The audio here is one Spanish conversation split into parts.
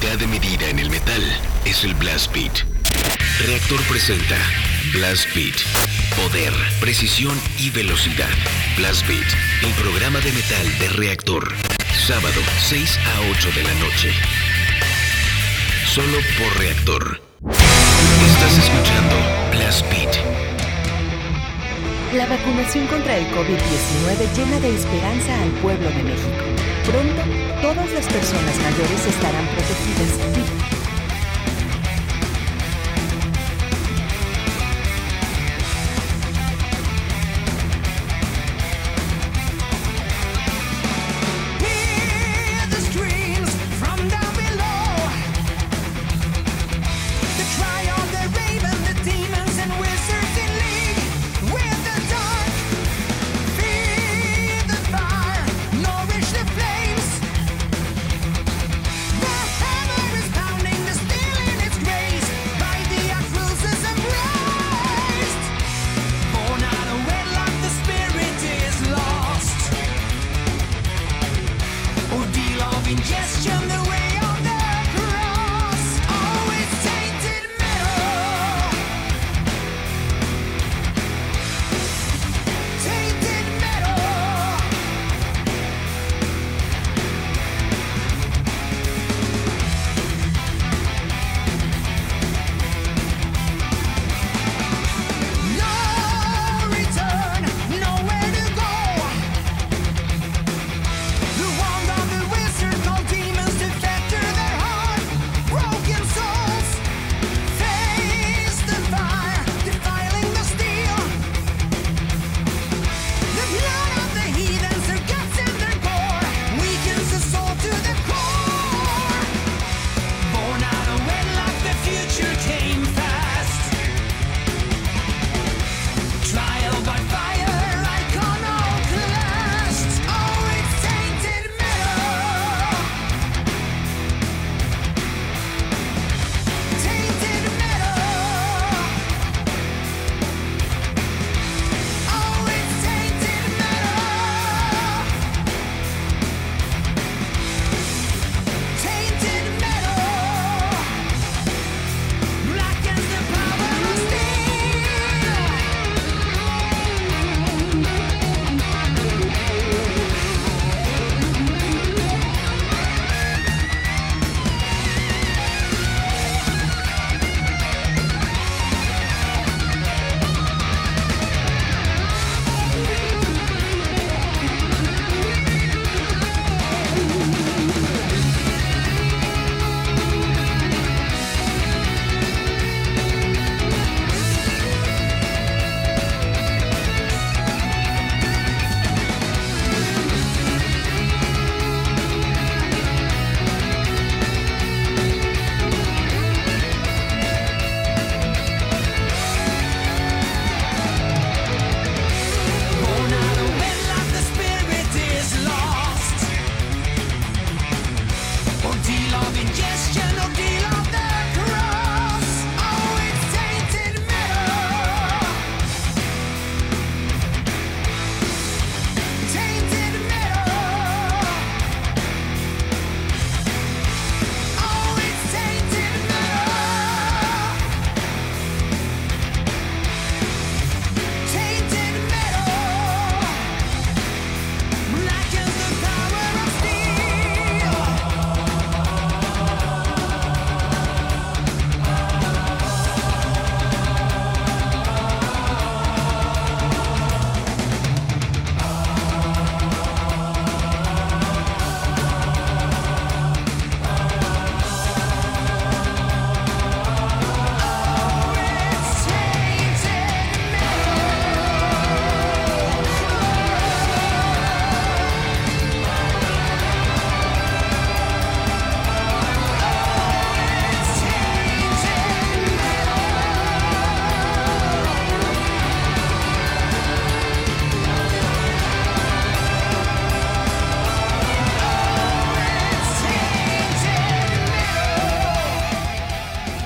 unidad de medida en el metal es el Blast Beat. Reactor presenta Blast Beat. Poder, precisión y velocidad. Blast Beat, el programa de metal de Reactor. Sábado, 6 a 8 de la noche. Solo por Reactor. Estás escuchando Blast Beat. La vacunación contra el COVID-19 llena de esperanza al pueblo de México. Pronto, todas las personas mayores estarán protegidas.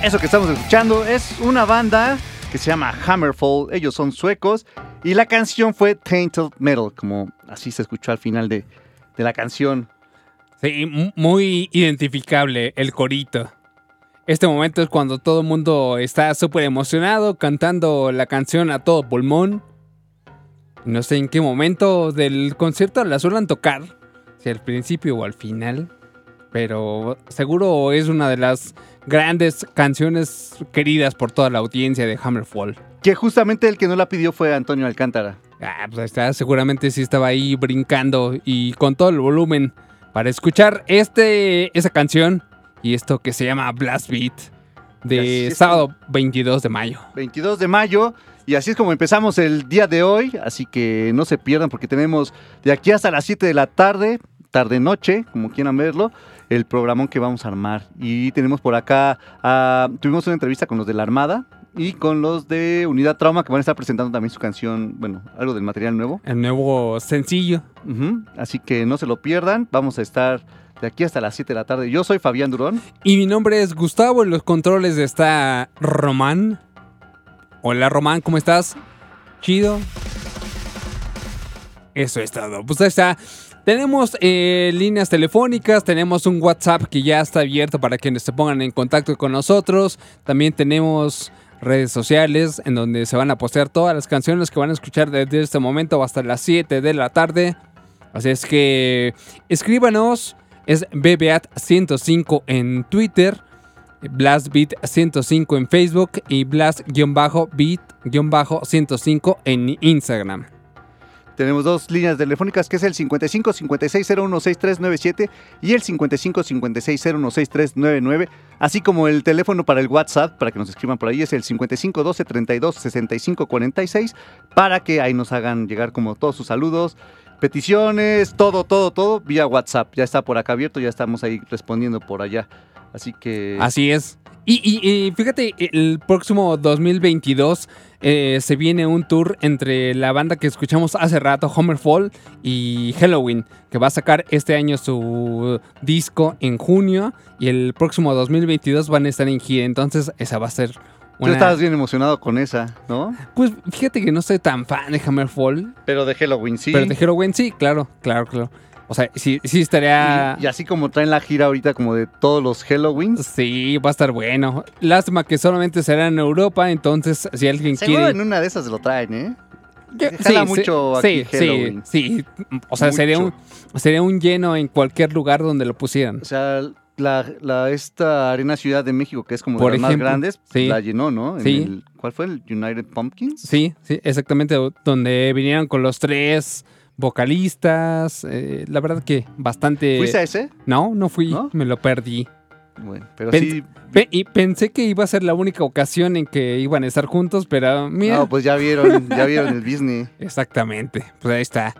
Eso que estamos escuchando es una banda que se llama Hammerfall. Ellos son suecos. Y la canción fue Tainted Metal, como así se escuchó al final de, la canción. Sí, mu- muy identificable el corito. Este momento es cuando todo el mundo está súper emocionado cantando la canción a todo pulmón. No sé en qué momento del concierto la suelen tocar, si al principio o al final, pero seguro es una de las grandes canciones queridas por toda la audiencia de Hammerfall. Que justamente el que no la pidió fue Antonio Alcántara. Ah, pues está, seguramente sí estaba ahí brincando y con todo el volumen para escuchar este, esa canción y esto que se llama Blast Beat de sábado 22 de mayo. 22 de mayo. Y así es como empezamos el día de hoy. Así que no se pierdan porque tenemos de aquí hasta las 7 de la tarde, tarde-noche, como quieran verlo, el programón que vamos a armar. Y tenemos por acá, ah, tuvimos una entrevista con los de la Armada y con los de Unidad Trauma que van a estar presentando también su canción, bueno, algo del material nuevo. El nuevo sencillo. Así que no se lo pierdan. Vamos a estar de aquí hasta las 7 de la tarde. Yo soy Fabián Durón. Y mi nombre es Gustavo, en los controles está Román. Hola Román, ¿cómo estás? Chido. Eso es todo. Pues ahí está. Tenemos eh, líneas telefónicas, tenemos un WhatsApp que ya está abierto para quienes se pongan en contacto con nosotros. También tenemos redes sociales en donde se van a postear todas las canciones que van a escuchar desde este momento hasta las 7 de la tarde. Así es que escríbanos, es BBAT105 en Twitter, BlastBeat105 en Facebook y Blast-Beat-105 en Instagram. Tenemos dos líneas telefónicas que es el 55 56 01 6397 y el 55 56 01 6399, así como el teléfono para el WhatsApp para que nos escriban por ahí es el 55 12 32 65 46 para que ahí nos hagan llegar como todos sus saludos, peticiones, todo, todo, todo vía WhatsApp. Ya está por acá abierto, ya estamos ahí respondiendo por allá. Así que Así es. Y, y- y fíjate, el próximo 2022 eh, se viene un tour entre la banda que escuchamos hace rato, Homerfall, y Halloween, que va a sacar este año su disco en junio y el próximo 2022 van a estar en gira. Entonces, esa va a ser tú una... estabas bien emocionado con esa, ¿no? Pues fíjate que no soy tan fan de Hammerfall, Pero de Halloween sí. pero de Halloween sí, claro, claro, claro. O sea, sí, sí estaría... y, y así como traen la gira ahorita como de todos los Halloweens. Sí, va a estar bueno. Lástima que solamente será en Europa, entonces si alguien Seguro quiere... en una de esas lo traen, ¿eh? Jala mucho sí, aquí sí, Halloween. sí, O sea, sería un, sería un lleno en cualquier lugar donde lo pusieran. O sea, la, la- esta Arena Ciudad de México, que es como Por de las ejemplo, más grandes, sí. la llenó, ¿no? En Sí. el- ¿Cuál fue el United Pumpkins? Sí, sí, exactamente. Donde vinieron con los tres vocalistas. eh, la verdad que bastante... ¿Fuiste a ese? No, no fui. ¿No? Me lo perdí. Bueno, pero sí. Pe- y pensé que iba a ser la única ocasión en que iban a estar juntos, pero mira... No, pues ya vieron, ya vieron el Disney. Exactamente. Pues ahí está.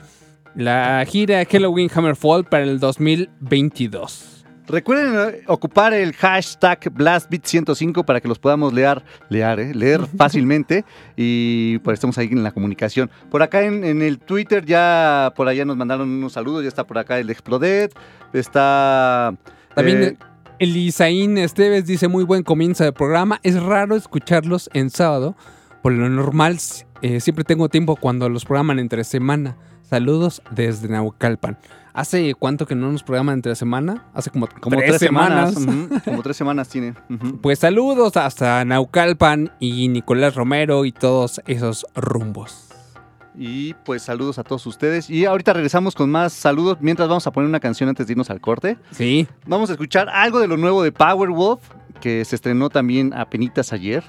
La gira Halloween Hammerfall para el 2022. Recuerden eh, ocupar el hashtag BlastBeat105 para que los podamos leer, leer, ¿eh? leer fácilmente y pues estemos ahí en la comunicación. Por acá en, en el Twitter ya por allá nos mandaron unos saludos, ya está por acá el Explodet, está... También eh, Elisaín Esteves dice muy buen comienzo de programa. Es raro escucharlos en sábado. Por lo normal, eh, siempre tengo tiempo cuando los programan entre semana. Saludos desde Naucalpan. ¿Hace cuánto que no nos programan entre semana? Hace como, como tres, semanas. como tres semanas tiene. Pues saludos hasta Naucalpan y Nicolás Romero y todos esos rumbos. Y pues saludos a todos ustedes. Y ahorita regresamos con más saludos mientras vamos a poner una canción antes de irnos al corte. Sí, Vamos a escuchar algo de lo nuevo de Powerwolf, que se estrenó también apenas ayer.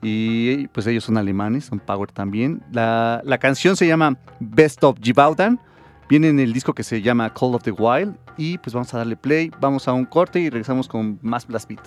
Y pues ellos son alemanes, son Power también. La, la canción se llama Best of Gibaudan. Viene en el disco que se llama Call of the Wild. Y pues vamos a darle play, vamos a un corte y regresamos con más Blast Beat.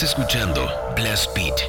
Estás escuchando Blast Beat.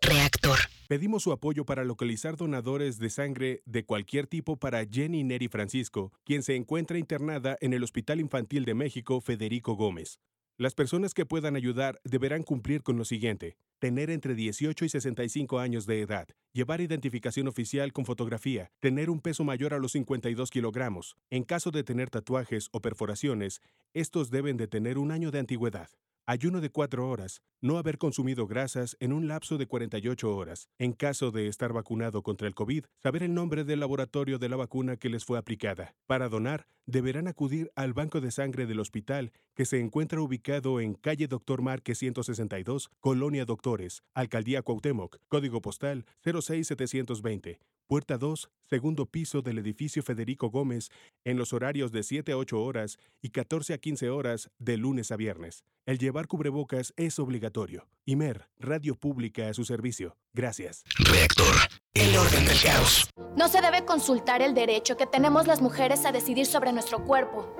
Reactor. Pedimos su apoyo para localizar donadores de sangre de cualquier tipo para Jenny Neri Francisco, quien se encuentra internada en el Hospital Infantil de México Federico Gómez. Las personas que puedan ayudar deberán cumplir con lo siguiente. Tener entre 18 y 65 años de edad, llevar identificación oficial con fotografía, tener un peso mayor a los 52 kilogramos. En caso de tener tatuajes o perforaciones, estos deben de tener un año de antigüedad. Ayuno de 4 horas. No haber consumido grasas en un lapso de 48 horas. En caso de estar vacunado contra el COVID, saber el nombre del laboratorio de la vacuna que les fue aplicada. Para donar, deberán acudir al banco de sangre del hospital que se encuentra ubicado en calle Doctor Márquez 162, Colonia Doctores, Alcaldía Cuauhtémoc, código postal 06720. Puerta 2, segundo piso del edificio Federico Gómez, en los horarios de 7 a 8 horas y 14 a 15 horas de lunes a viernes. El llevar cubrebocas es obligatorio. Imer, Radio Pública a su servicio. Gracias. Reactor. El orden del caos. No se debe consultar el derecho que tenemos las mujeres a decidir sobre nuestro cuerpo.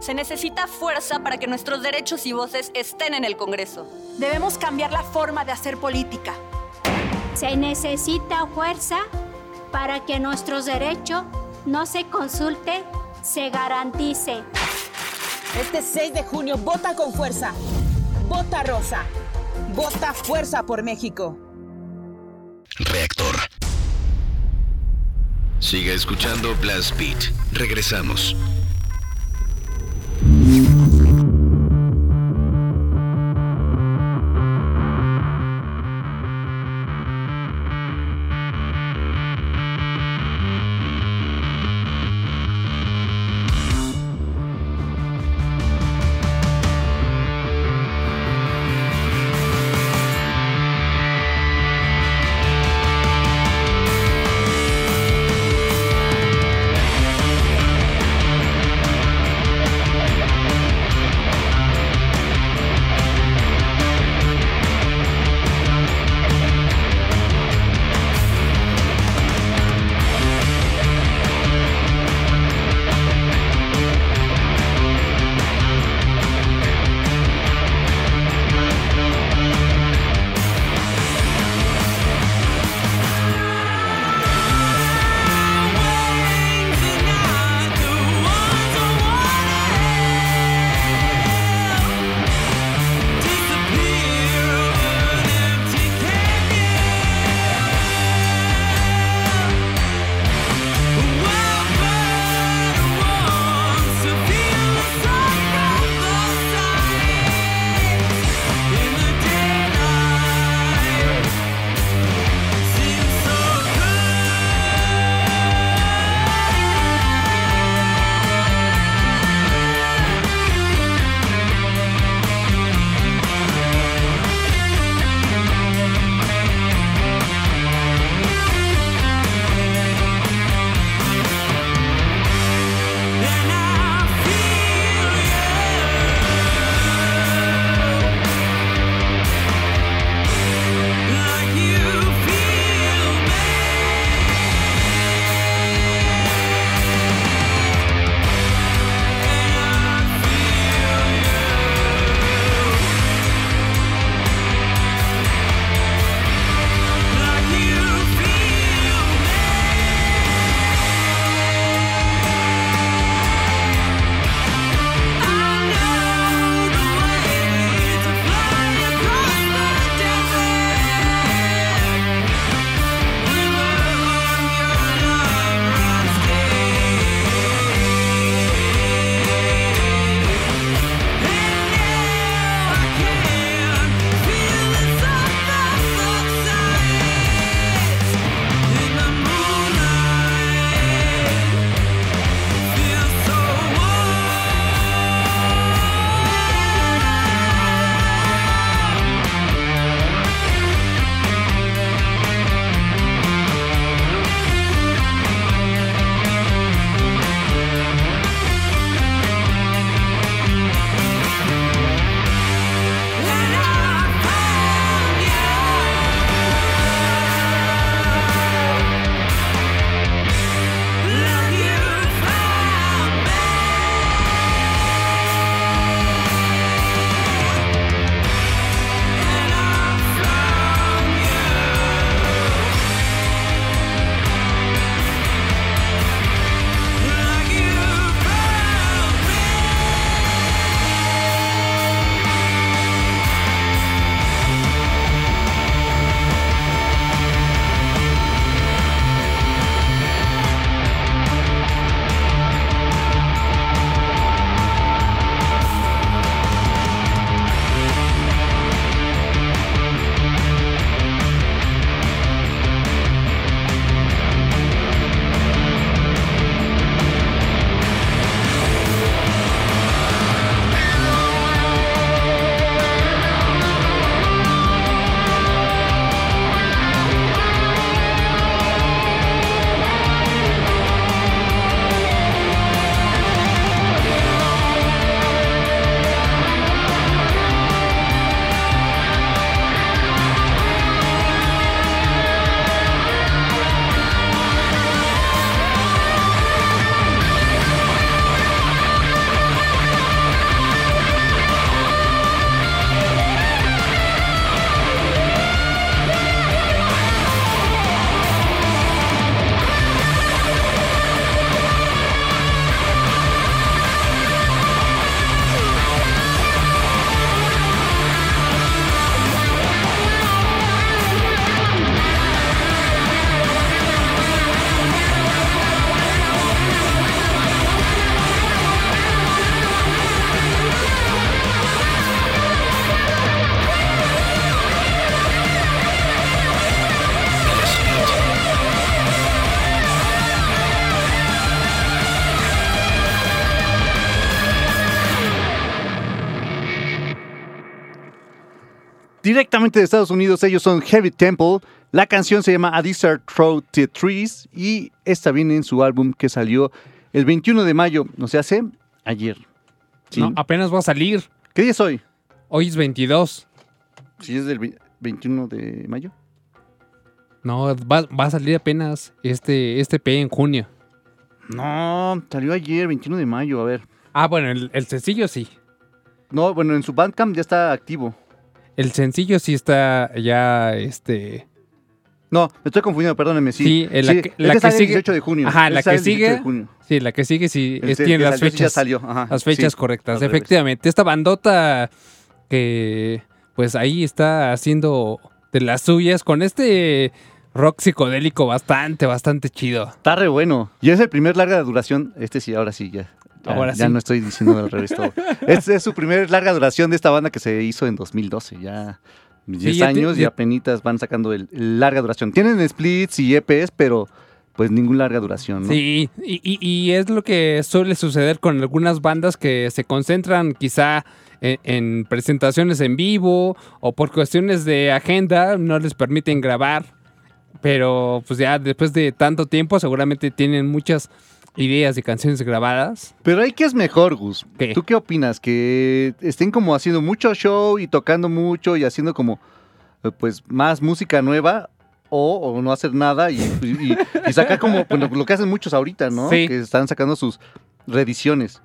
Se necesita fuerza para que nuestros derechos y voces estén en el Congreso. Debemos cambiar la forma de hacer política. Se necesita fuerza para que nuestros derechos no se consulte, se garantice. Este 6 de junio vota con fuerza. Vota rosa. Vota fuerza por México. Reactor. Siga escuchando Blast Beat. Regresamos. Directamente de Estados Unidos, ellos son Heavy Temple. La canción se llama A Desert Through the Trees y esta viene en su álbum que salió el 21 de mayo, no se hace ayer. ¿Sí? No, apenas va a salir. ¿Qué día es hoy? Hoy es 22. ¿Sí es del ve- 21 de mayo? No, va, va a salir apenas este, este P en junio. No, salió ayer, 21 de mayo, a ver. Ah, bueno, el, el sencillo sí. No, bueno, en su Bandcamp ya está activo. El sencillo sí está ya, este... No, me estoy confundiendo, perdónenme, sí. Sí, eh, la que- este la que sale el sigue- 18 de junio. Ajá, Este la que el 18 de sigue-. Sí, la que sigue sí El es- que- tiene las sí ya fechas. salió, ajá, las fechas sí, correctas, efectivamente. Esta bandota que pues ahí está haciendo de las suyas con este rock psicodélico bastante, bastante chido. Está re bueno. Y es el primer larga duración. Este sí, ahora sí, ya. Ya, Ahora ya sí. no estoy diciendo al revés todo. Este es su primer larga duración de esta banda que se hizo en 2012. Ya 10 ya te- años y apenitas van sacando el, el larga duración. Tienen splits y EPs, pero pues ningún larga duración, ¿no? Sí, y, y- y es lo que suele suceder con algunas bandas que se concentran quizá en, en presentaciones en vivo o por cuestiones de agenda no les permiten grabar, pero pues ya después de tanto tiempo seguramente tienen muchas ideas y canciones grabadas. Pero ahí que es mejor, Gus. ¿Qué? ¿Tú qué opinas? ¿Que estén como haciendo mucho show y tocando mucho y haciendo como eh, pues más música nueva? O, o no hacer nada y, y- y sacar como bueno, lo que hacen muchos ahorita, ¿no? Sí. Que están sacando sus reediciones.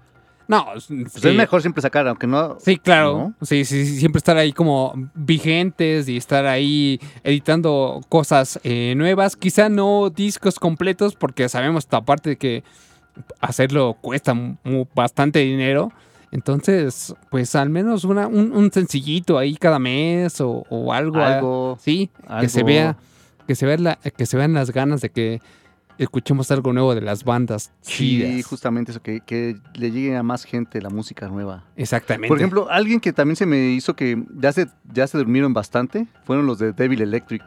No, Pues sí. es mejor siempre sacar, aunque no. Sí, claro. Sí, sí, sí, siempre estar ahí como vigentes y estar ahí editando cosas eh, nuevas. Quizá no discos completos, porque sabemos aparte de que hacerlo cuesta bastante dinero. Entonces, pues al menos una, un, un sencillito ahí cada mes o, o algo. ah, Algo, sí, que se algo. vea, que se vea la- que se vean las ganas de que escuchemos algo nuevo de las bandas Sí, chidas. justamente eso, que, que le llegue a más gente la música nueva. Exactamente. Por ejemplo, alguien que también se me hizo que ya se, ya se durmieron bastante fueron los de Devil Electric.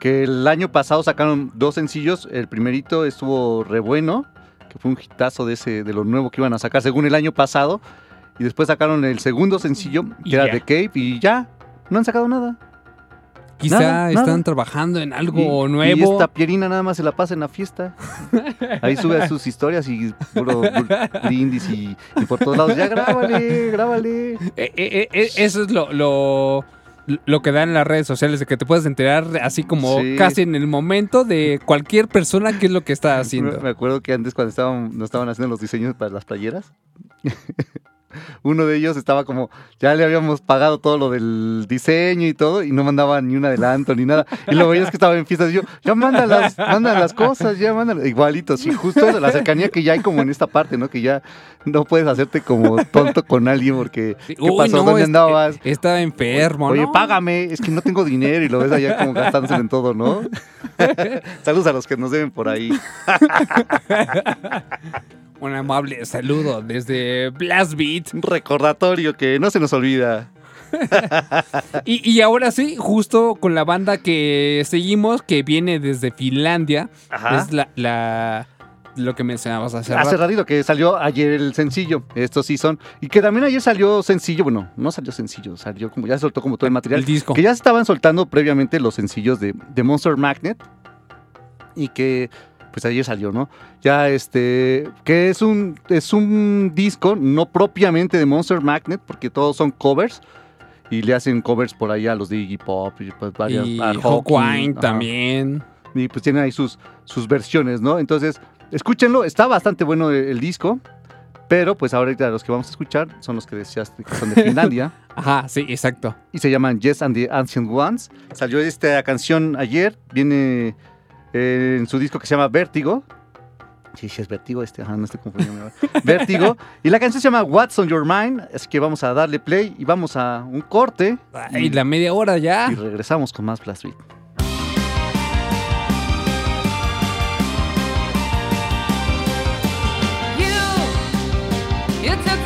Que el año pasado sacaron dos sencillos. El primerito estuvo re bueno, que fue un hitazo de ese, de lo nuevo que iban a sacar según el año pasado. Y después sacaron el segundo sencillo, que Y era ya. The Cave, y ya, no han sacado nada. Quizá nada, están nada. trabajando en algo Y- nuevo. Y esta Pierina nada más se la pasa en la fiesta. Ahí sube sus historias y puro brindis y, y por todos lados. Ya grábale, grábale. Eh, eh, eso es lo, lo, lo que dan las redes sociales, de que te puedes enterar así como Sí. casi en el momento de cualquier persona qué es lo que está haciendo. me acuerdo que antes cuando estaban, nos estaban haciendo los diseños para las playeras, uno de ellos estaba como, ya le habíamos pagado todo lo del diseño y todo, y no mandaba ni un adelanto ni nada. Y lo veías que estaba en fiestas, y yo, ya manda las, manda las cosas, ya manda, igualito, sí, justo eso, la cercanía que ya hay como en esta parte, ¿no? Que ya no puedes hacerte como tonto con alguien porque, ¿qué Uy, pasó? no, ¿Dónde es- andabas? Estaba enfermo, Oye, ¿no? págame, es que no tengo dinero y lo ves allá como gastándose en todo, ¿no? Saludos a los que nos deben por ahí. Un amable saludo desde Blast Beat. Un recordatorio que no se nos olvida. Y, y ahora sí, justo con la banda que seguimos, que viene desde Finlandia, Ajá. es la, la- lo que mencionabas hace Hace rato. ratito que salió ayer el sencillo. Estos sí son. Y que también ayer salió sencillo. Bueno, no salió sencillo. Salió como. Ya se soltó como todo el material. El disco. Que ya se estaban soltando previamente los sencillos de, de Monster Magnet. Y que. Pues ayer salió, ¿no? Ya este. Que es un. Es un disco. No propiamente de Monster Magnet. Porque todos son covers. Y le hacen covers por ahí a los de Iggy Pop. Y pues varias. Y Hawkwind también. Y pues tienen ahí sus, sus versiones, ¿no? Entonces, escúchenlo, está bastante bueno el, el disco, pero pues ahorita los que vamos a escuchar son los que decías que son de Finlandia Ajá, sí, exacto. y se llaman Yes and the Ancient Ones. Salió esta canción ayer, viene eh, en su disco que se llama Vértigo. Sí, sí, es Vértigo este, ajá, no estoy confundiendo. Vértigo. Y la canción se llama What's on Your Mind, así que vamos a darle play y vamos a un corte. Y la media hora ya. Y regresamos con más Blast Beat. You took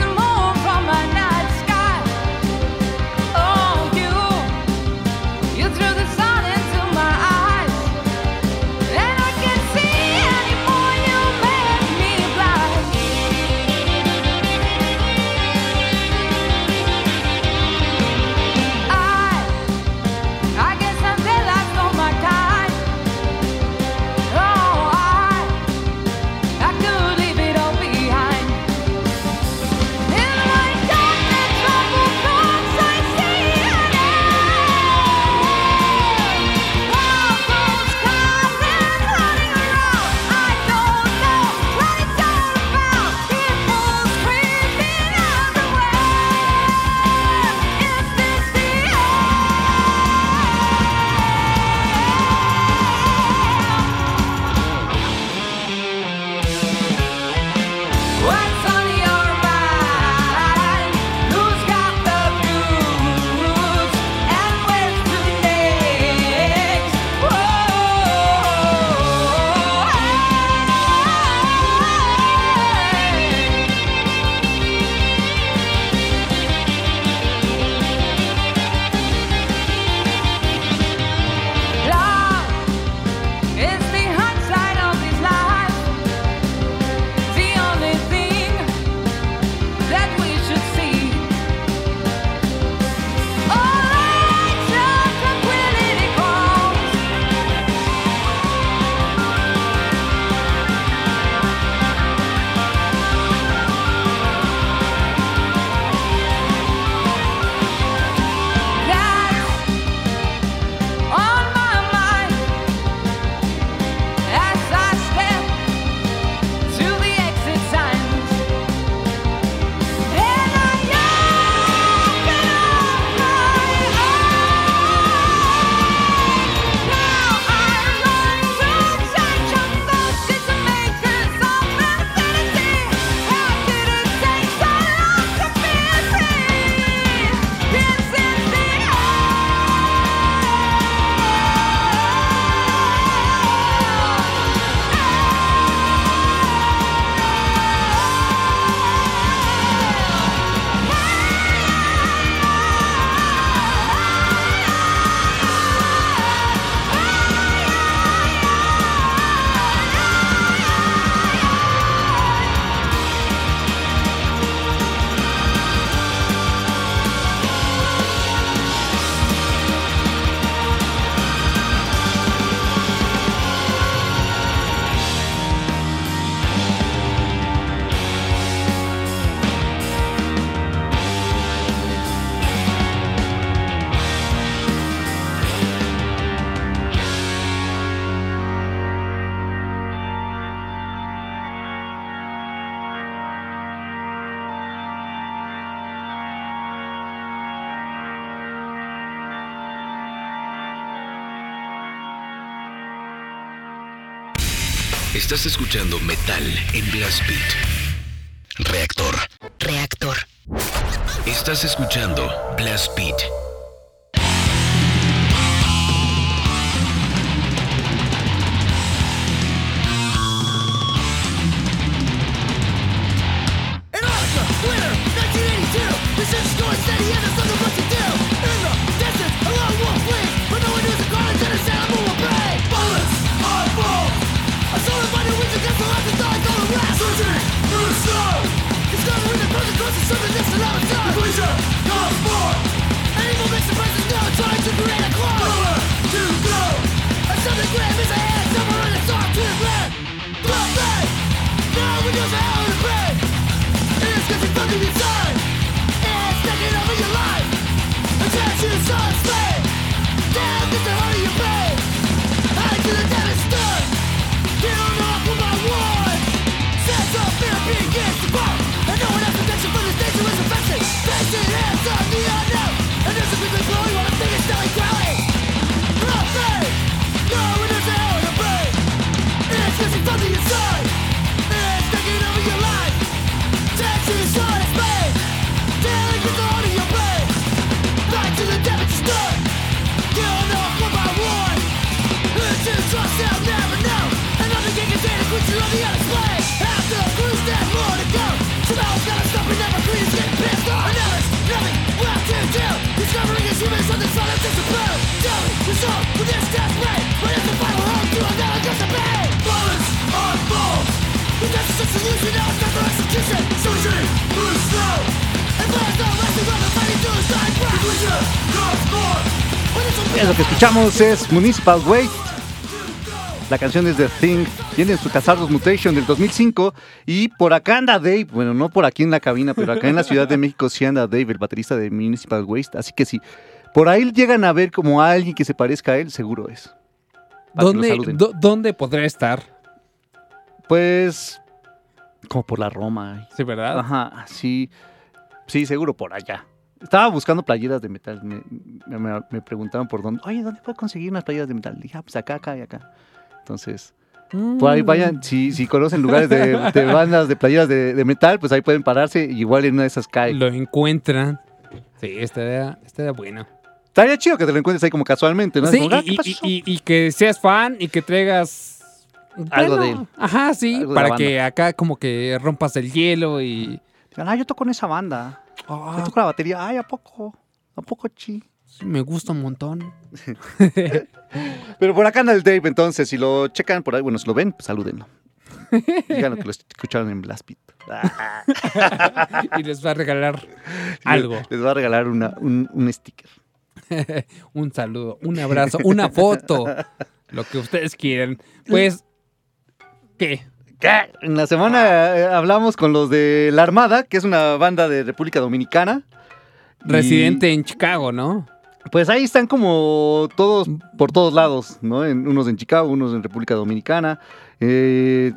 Estás escuchando Metal en Blast Beat. Reactor. Reactor. Estás escuchando Blast Beat. Escuchamos es Municipal Waste. La canción es The Thing. Tiene su Casardos Mutation del 2005. Y por acá anda Dave. Bueno, no por aquí en la cabina, pero acá en la Ciudad de México sí anda Dave, el baterista de Municipal Waste. Así que si por ahí llegan a ver como a alguien que se parezca a él, seguro es. ¿Dónde, ¿Dónde podrá estar? Pues. Como por la Roma. Sí, ¿verdad? Ajá, sí. Sí, seguro por allá. Estaba buscando playeras de metal. Me, me- me preguntaban por dónde. Oye, ¿dónde puedo conseguir unas playeras de metal? Dije, ah, pues acá, acá y acá. Entonces, por ahí Mm. vayan. Si, si conocen lugares de, de bandas de playeras de, de metal, pues ahí pueden pararse. y igual en una de esas cae. Lo encuentran. Sí, estaría, estaría bueno. Estaría chido que te lo encuentres ahí como casualmente, ¿no? Sí, Como, ah, y, ¿qué y- y- y que seas fan y que traigas Algo de él. Ajá, sí, para que acá como que rompas el hielo y Digan, ah, yo toco en esa banda. Ah. Toco la batería. Ay, ¿a poco? ¿A poco, chi? sí, me gusta un montón. Pero por acá anda el Dave, entonces, si lo checan por ahí, bueno, si lo ven, pues salúdenlo. Díganlo que lo escucharon en Blast Beat. y les va a regalar algo. Les va a regalar una, un, un sticker. un saludo, un abrazo, una foto, lo que ustedes quieran. Pues, ¿qué? ¿Qué? En la semana eh, hablamos con los de La Armada, que es una banda de República Dominicana. Y, Residente en Chicago, ¿no? Pues ahí están como todos, por todos lados, ¿no? En- unos en Chicago, unos en República Dominicana. Eh,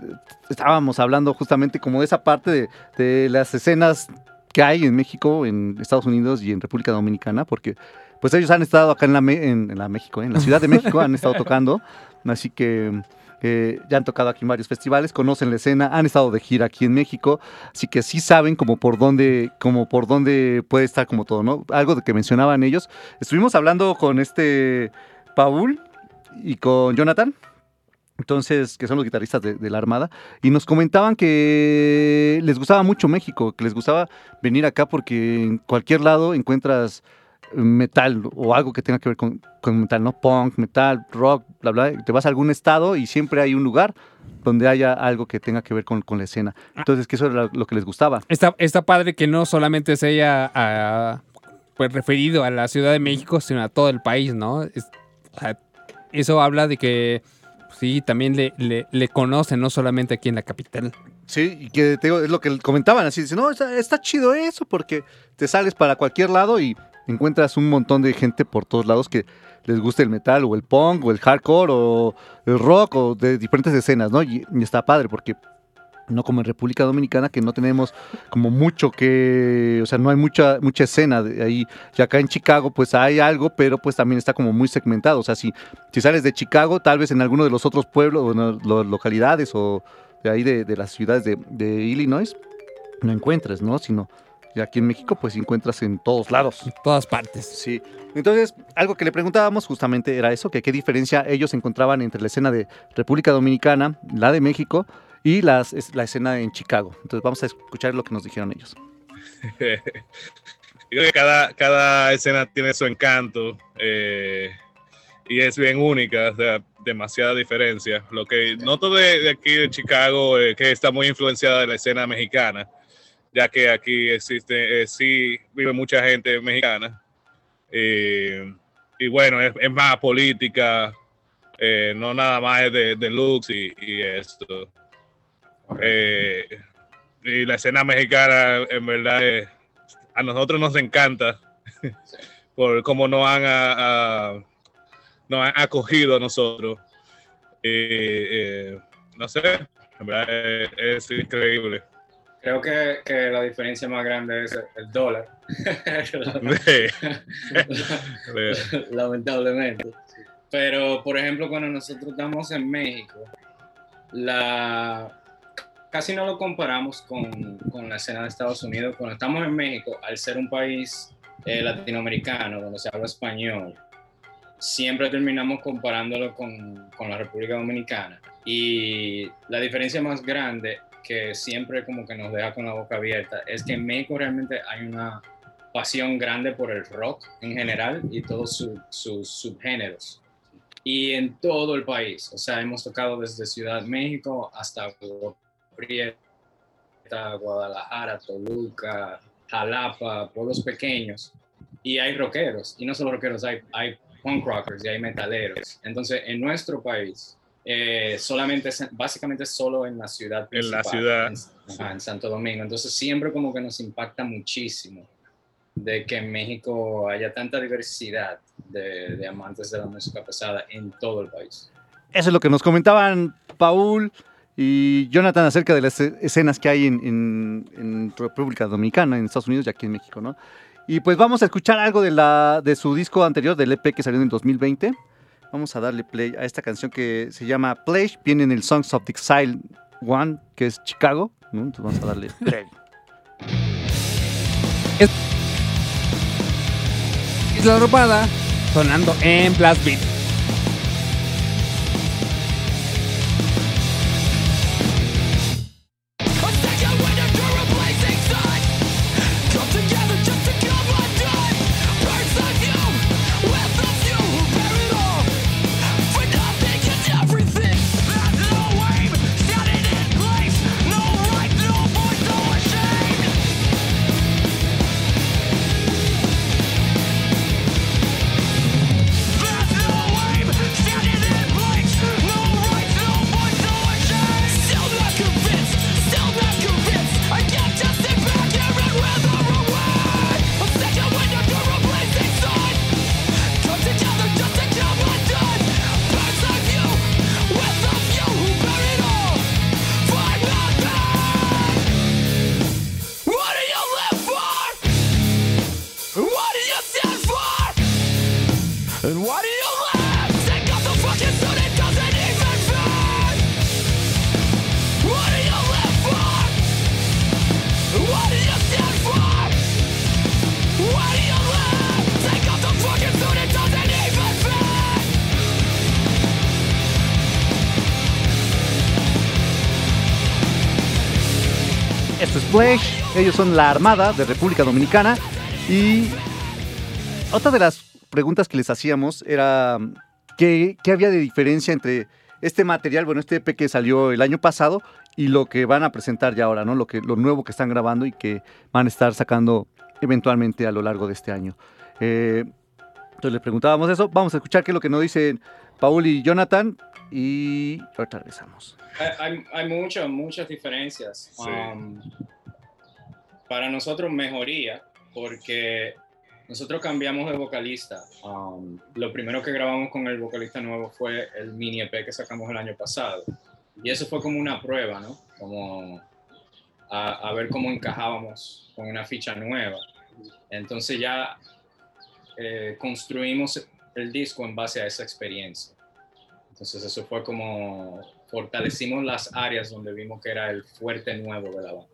estábamos hablando justamente como de esa parte de, de las escenas que hay en México, en Estados Unidos y en República Dominicana, porque pues ellos han estado acá en la, Me- en, en la México, ¿eh? en la Ciudad de México, han estado tocando, así que ya han tocado aquí en varios festivales, conocen la escena, han estado de gira aquí en México, así que sí saben como por dónde, como por dónde puede estar como todo, ¿no? Algo que mencionaban ellos. Estuvimos hablando con este Paul y con Jonathan, entonces, que son los guitarristas de la Armada, y nos comentaban que les gustaba mucho México, que les gustaba venir acá porque en cualquier lado encuentras metal o algo que tenga que ver con, con metal, ¿no? Punk, metal, rock, bla, bla. Te vas a algún estado y siempre hay un lugar donde haya algo que tenga que ver con, con la escena. Entonces, que eso era lo que les gustaba. Está, está padre que no solamente se haya ah, pues, referido a la Ciudad de México, sino a todo el país, ¿no? Es- o sea, eso habla de que sí, también le, le, le conocen, no solamente aquí en la capital. Sí, y que te digo, es lo que comentaban, así, dicen, no, está, está chido eso, porque te sales para cualquier lado y encuentras un montón de gente por todos lados que les gusta el metal, o el punk, o el hardcore, o el rock, o de diferentes escenas, ¿no? Y, está padre, porque No como en República Dominicana, que no tenemos como mucho que, o sea, no hay mucha, mucha escena de ahí. Y acá en Chicago, pues hay algo, pero pues también está como muy segmentado. O sea, si, sales de Chicago, tal vez en alguno de los otros pueblos, o en las localidades, o de ahí de, de las ciudades de, de Illinois, no encuentres, ¿no? Sino y aquí en México, pues encuentras en todos lados. En todas partes. Sí. Entonces, algo que le preguntábamos justamente era eso, que qué diferencia ellos encontraban entre la escena de República Dominicana, la de México y las, la escena en Chicago. Entonces vamos a escuchar lo que nos dijeron ellos. Creo que cada, cada escena tiene su encanto eh, y es bien única, o sea, demasiada diferencia. Lo que noto de, de aquí de Chicago es que está muy influenciada de la escena mexicana, ya que aquí existe, eh, sí vive mucha gente mexicana. Eh, y bueno, es, es más política, eh, no nada más es de, de looks y, y esto. Eh, y la escena mexicana, en verdad, eh, a nosotros nos encanta por cómo nos han, a- a- nos han acogido a nosotros. Eh, eh, no sé, en verdad es, increíble. Creo que, que la diferencia más grande es el, dólar. Lamentablemente. Pero, por ejemplo, cuando nosotros estamos en México, la casi no lo comparamos con, con la escena de Estados Unidos. Cuando estamos en México, al ser un país eh, latinoamericano donde se habla español, siempre terminamos comparándolo con, con la República Dominicana. Y la diferencia más grande que siempre como que nos deja con la boca abierta es que en México realmente hay una pasión grande por el rock en general y todos su- sus subgéneros. Y en todo el país, o sea, hemos tocado desde Ciudad México hasta Guadalajara, Toluca, Jalapa, pueblos pequeños. Y hay rockeros, y no solo rockeros, hay, hay punk rockers y hay metaleros. Entonces, en nuestro país, eh, solamente, básicamente solo en la ciudad En la ciudad. en- ajá, en Santo Domingo. Entonces, siempre como que nos impacta muchísimo de que en México haya tanta diversidad de, de amantes de la música pesada en todo el país. Eso es lo que nos comentaban Paul y Jonathan acerca de las e- escenas que hay en, en- en República Dominicana, en Estados Unidos y aquí en México, ¿no? Y pues vamos a escuchar algo de, la, de su disco anterior, del EP que salió en 2020. Vamos a darle play a esta canción que se llama Play. Viene en el Songs of the Exile One, que es Chicago. ¿no? Entonces vamos a darle play. Es la ropada sonando en Blast Beat. Ellos son la Armada de República Dominicana y otra de las preguntas que les hacíamos era ¿qué, qué había de diferencia entre este material, bueno, este EP que salió el año pasado y lo que van a presentar ya ahora, ¿no? Lo, que, lo nuevo que están grabando y que van a estar sacando eventualmente a lo largo de este año. Eh, entonces les preguntábamos eso, vamos a escuchar qué es lo que nos dicen Paul y Jonathan y ahorita regresamos. Hay, hay, hay muchas, muchas diferencias. Sí. Um, para nosotros mejoría, porque nosotros cambiamos de vocalista. Um, lo primero que grabamos con el vocalista nuevo fue el mini EP que sacamos el año pasado. Y eso fue como una prueba, ¿no? como a, a ver cómo encajábamos con una ficha nueva. Entonces ya eh, construimos el disco en base a esa experiencia. Entonces eso fue como fortalecimos las áreas donde vimos que era el fuerte nuevo de la banda.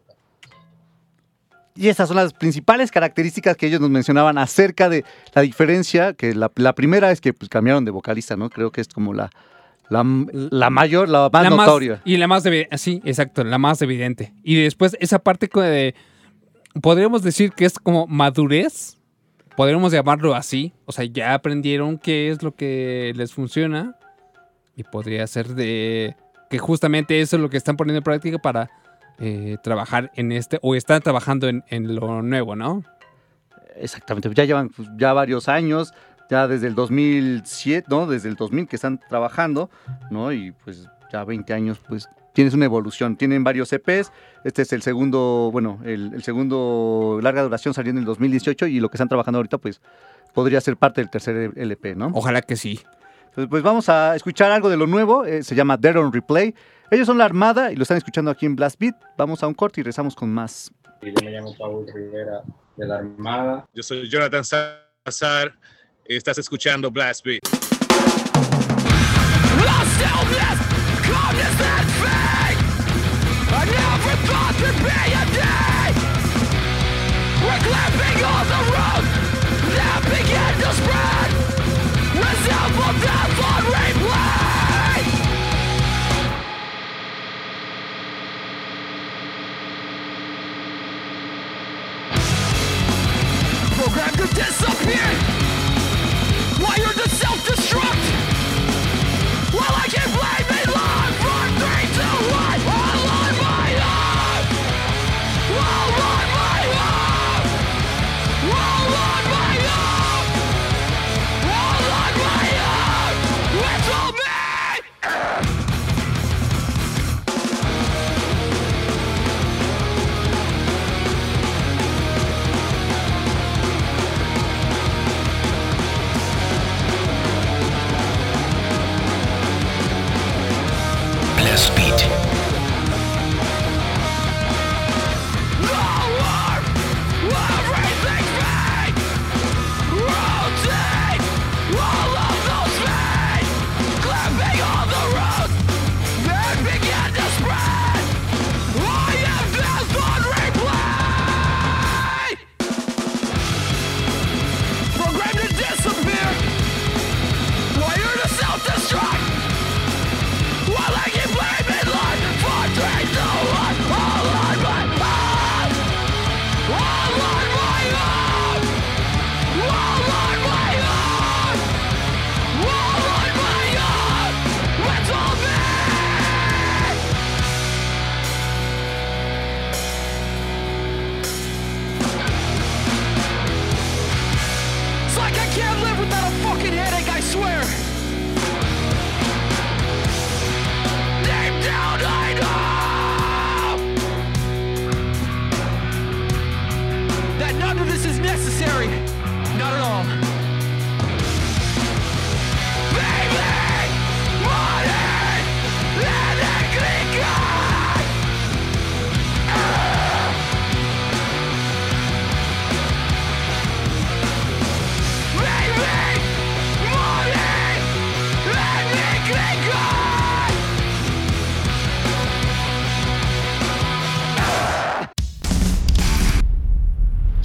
Y estas son las principales características que ellos nos mencionaban acerca de la diferencia, que la, la primera es que pues, cambiaron de vocalista, ¿no? Creo que es como la, la, la mayor, la más La más- notoria. y la más evidente. Sí, exacto, la más evidente. Y después esa parte de. Podríamos decir que es como madurez. Podríamos llamarlo así. O sea, ya aprendieron qué es lo que les funciona. Y podría ser de. Que justamente eso es lo que están poniendo en práctica para eh, trabajar en este. O están trabajando en, en lo nuevo, ¿no? Exactamente, ya llevan pues, ya varios años, ya desde el 2007, ¿no? Desde el 2000 que están trabajando, ¿no? Y pues ya 20 años, pues tienes una evolución. Tienen varios EPs, este es el segundo, bueno, el, el segundo larga duración salió en el 2018 y lo que están trabajando ahorita, pues podría ser parte del tercer LP, ¿no? Ojalá que sí. Entonces, pues vamos a escuchar algo de lo nuevo, eh, se llama Dead on Replay. Ellos son la Armada y lo están escuchando aquí en Blast Beat. Vamos a un corte y regresamos con más. Y yo me llamo Paul Rivera de la Armada. Yo soy Jonathan Salazar y estás escuchando Blast Beat.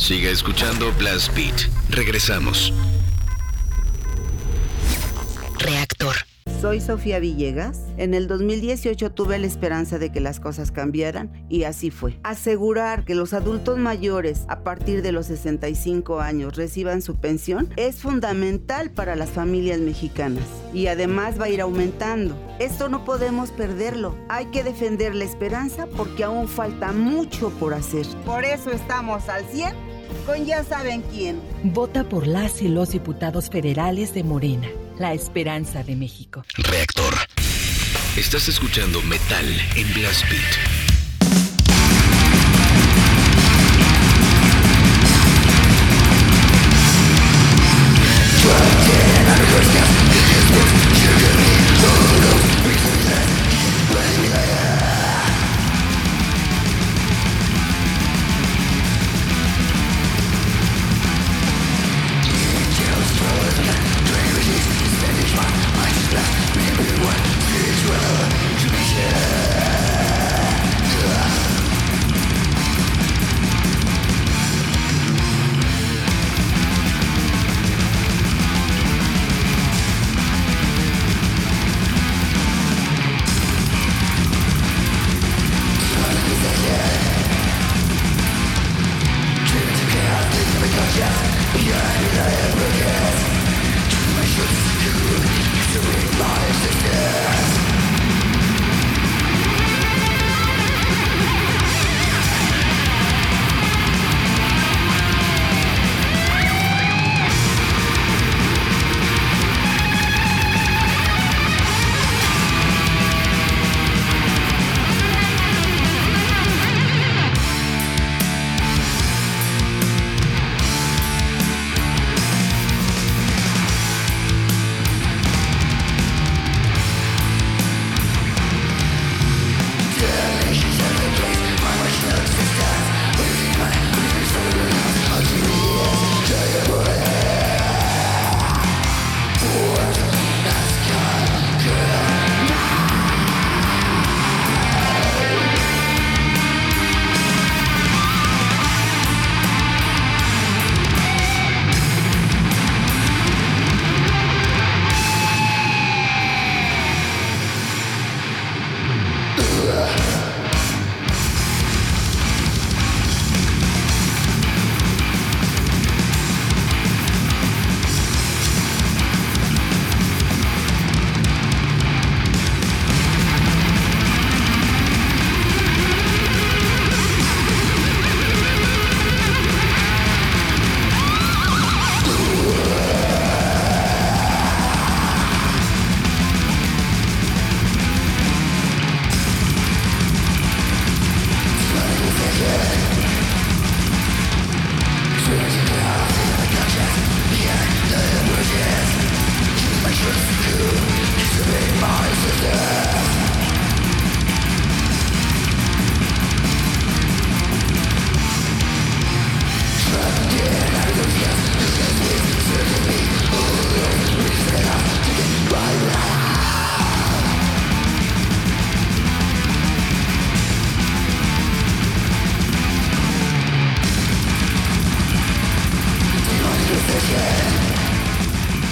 Siga escuchando Blast Beat. Regresamos. Reactor. Soy Sofía Villegas. En el 2018 tuve la esperanza de que las cosas cambiaran y así fue. Asegurar que los adultos mayores a partir de los 65 años reciban su pensión es fundamental para las familias mexicanas y además va a ir aumentando. Esto no podemos perderlo. Hay que defender la esperanza porque aún falta mucho por hacer. Por eso estamos al 100 con ya saben quién. Vota por las y los diputados federales de Morena, la esperanza de México. Reactor. Estás escuchando Metal en Blast Beat.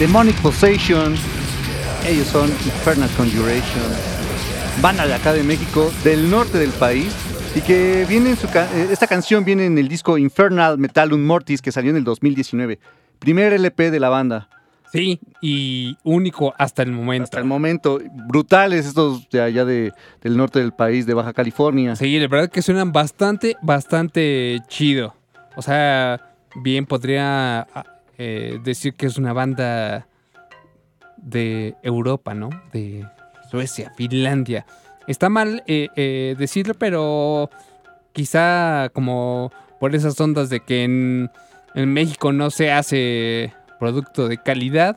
Demonic Possession. Ellos son Infernal Conjuration. Banda de acá de México, del norte del país. Y que viene en su ca- eh, esta canción viene en el disco Infernal Metallum Mortis que salió en el 2019. Primer LP de la banda. Sí, y único hasta el momento. Hasta el momento. Brutales estos de allá de, del norte del país, de Baja California. Sí, la verdad que suenan bastante, bastante chido. O sea, bien podría eh, decir que es una banda de Europa, ¿no? De Suecia, Finlandia. Está mal eh, eh, decirlo, pero quizá como por esas ondas de que en, en México no se hace producto de calidad,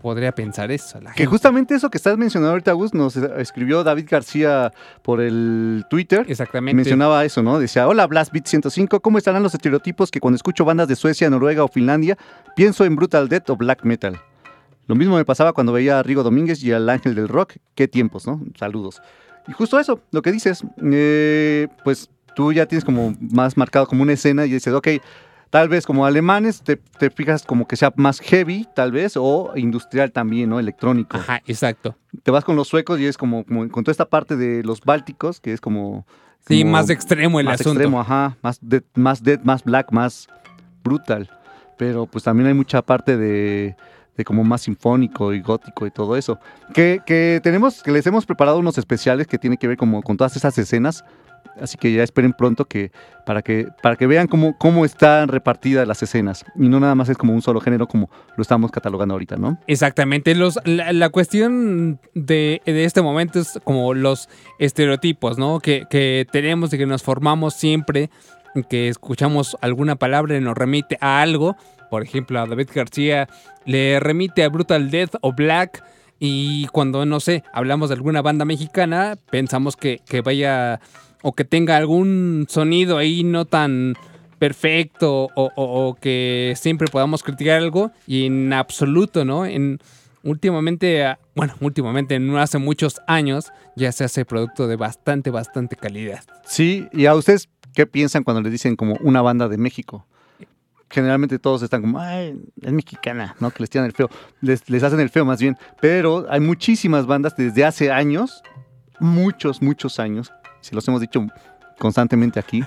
podría pensar eso. La Que gente. justamente eso que estás mencionando ahorita, Gus, nos escribió David García por el Twitter. Exactamente. Mencionaba eso, ¿no? Decía, hola Blast Beat 105, ¿cómo estarán los estereotipos que cuando escucho bandas de Suecia, Noruega o Finlandia, pienso en Brutal Death o Black Metal? Lo mismo me pasaba cuando veía a Rigo Domínguez y al Ángel del Rock. Qué tiempos, ¿no? Saludos. Y justo eso, lo que dices, eh, pues tú ya tienes como más marcado como una escena y dices, ok, tal vez como alemanes te, te fijas como que sea más heavy, tal vez, o industrial también, ¿no? Electrónico. Ajá, exacto. Te vas con los suecos y es como, como con toda esta parte de los bálticos, que es como... Sí, como más extremo el más asunto. extremo, ajá, más dead, más dead, más black, más brutal. Pero pues también hay mucha parte de, de como más sinfónico y gótico y todo eso. Que, que tenemos, que les hemos preparado unos especiales que tienen que ver como con todas esas escenas. Así que ya esperen pronto que para que para que vean cómo, cómo están repartidas las escenas. Y no nada más es como un solo género como lo estamos catalogando ahorita, ¿no? Exactamente. Los, la, cuestión de, de este momento es como los estereotipos, ¿no? Que, que tenemos y que nos formamos siempre, que escuchamos alguna palabra y nos remite a algo. Por ejemplo, a David García le remite a Brutal Death o Black. Y cuando, no sé, hablamos de alguna banda mexicana, pensamos que, que vaya o que tenga algún sonido ahí no tan perfecto o, que siempre podamos criticar algo y en absoluto, ¿no? En últimamente, ah, bueno, últimamente, no hace muchos años, ya se hace producto de bastante, bastante calidad. Sí, y a ustedes, ¿qué piensan cuando les dicen como una banda de México? Generalmente todos están como, ay, es mexicana, ¿no? Que les tiran el feo. Les, les hacen el feo más bien. Pero hay muchísimas bandas desde hace años, muchos, muchos años, si los hemos dicho constantemente aquí,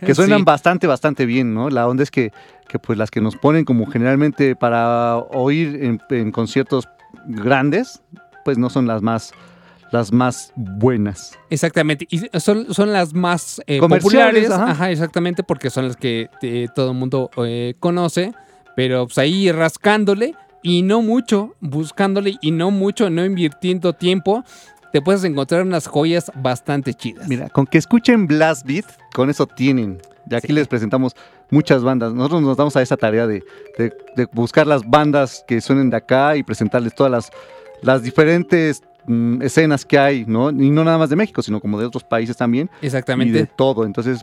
que suenan Sí. bastante, bastante bien, ¿no? La onda es que, que pues las que nos ponen como generalmente para oír en, en conciertos grandes, pues no son las más, las más buenas. Exactamente, y son, son las más eh, populares, ajá. ajá. exactamente, porque son las que eh, todo el mundo eh, conoce, pero pues ahí rascándole y no mucho, buscándole y no mucho, no invirtiendo tiempo, te puedes encontrar unas joyas bastante chidas. Mira, con que escuchen Blast Beat, con eso tienen. Y aquí les presentamos muchas bandas. Nosotros nos damos a esa tarea de, de- de buscar las bandas que suenen de acá y presentarles todas las, las diferentes mm, escenas que hay, ¿no? Y no nada más de México, sino como de otros países también. Exactamente. Y de todo. Entonces,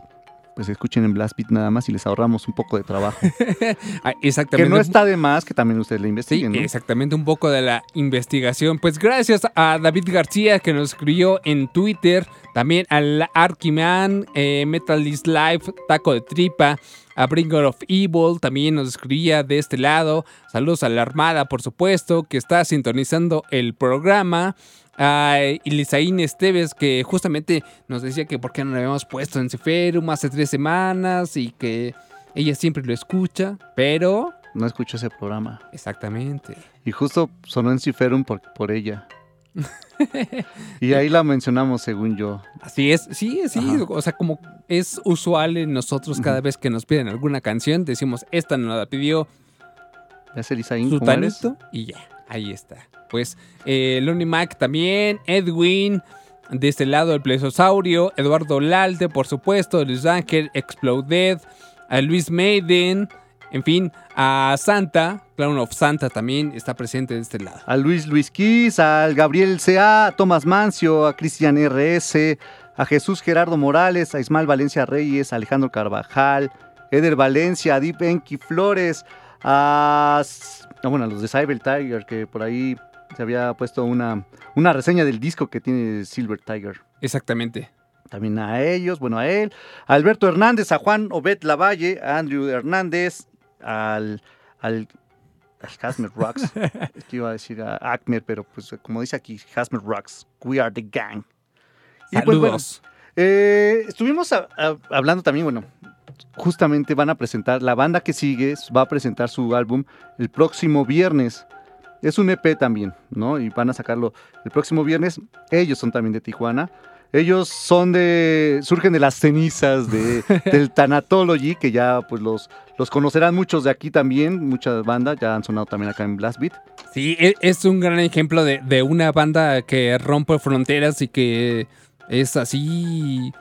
pues escuchen en Blast Beat nada más y les ahorramos un poco de trabajo. Ah, exactamente. que no está de más que también ustedes le Sí, investiguen, ¿no? exactamente, un poco de la investigación. Pues gracias a David García que nos escribió en Twitter, también al Arquiman, eh, Metal is Life, Taco de Tripa, a Bringer of Evil, también nos escribía de este lado. Saludos a la Armada, por supuesto, que está sintonizando el programa. A Ilisaín Esteves, que justamente nos decía que por qué no lo habíamos puesto en Ceferum hace tres semanas y que ella siempre lo escucha, pero No escucho ese programa. Exactamente. Y justo sonó en Ciferum por, por ella. y ahí la mencionamos, según yo. Así es, sí, sí, o sea, como es usual en nosotros cada vez que nos piden alguna canción, decimos, esta nos la pidió ¿Es Elisaín? ¿Cómo eres? Sutanito y ya, ahí está. Pues eh, Lonnie Mac también, Edwin, de este lado el Plesosaurio, Eduardo Lalte, por supuesto, Luis Ángel, Exploded, a Luis Maiden, en fin, a Santa, Clown of Santa también está presente de este lado. A Luis Luis Kiss, al Gabriel C.A., a Tomás Mancio, a Cristian R.S., a Jesús Gerardo Morales, a Ismael Valencia Reyes, a Alejandro Carvajal, Eder Valencia, a Deep Enki Flores, a, ah, bueno, a los de Cyber Tiger, que por ahí se había puesto una, una reseña del disco que tiene Silver Tiger. Exactamente. También a ellos, bueno, a él, a Alberto Hernández, a Juan Obed Lavalle, a Andrew Hernández, al, al, Hasmer Rocks. es que iba a decir a Acmer, pero pues como dice aquí, Hasmer Rocks, we are the gang. Y pues, bueno, Saludos. eh, estuvimos a- a- hablando también, bueno, justamente van a presentar, la banda que sigue va a presentar su álbum el próximo viernes. Es un EP también, ¿no? Y van a sacarlo el próximo viernes. Ellos son también de Tijuana. Ellos son de. surgen de las cenizas de, del Thanatology, que ya pues los, los conocerán muchos de aquí también, muchas bandas, ya han sonado también acá en Blast Beat. Sí, e- es un gran ejemplo de, de una banda que rompe fronteras y que es así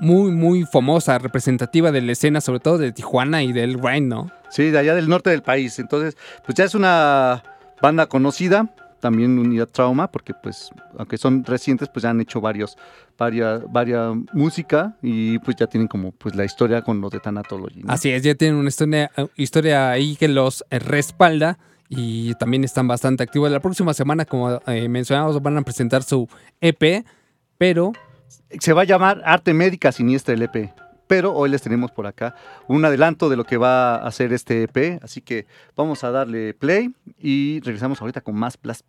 muy, muy famosa, representativa de la escena, sobre todo de Tijuana y del grind, ¿no? Sí, de allá del norte del país. Entonces, pues ya es una banda conocida, también Unidad Trauma, porque pues, aunque son recientes, pues ya han hecho varios, varias, varias música y pues ya tienen como pues la historia con los de Thanatology. ¿no? Así es, ya tienen una historia, historia ahí que los respalda y también están bastante activos. La próxima semana, como eh, mencionamos, van a presentar su EP, pero Se va a llamar Arte Médica Siniestra el EP. Pero hoy les tenemos por acá un adelanto de lo que va a hacer este EP. Así que vamos a darle play y regresamos ahorita con más Blast.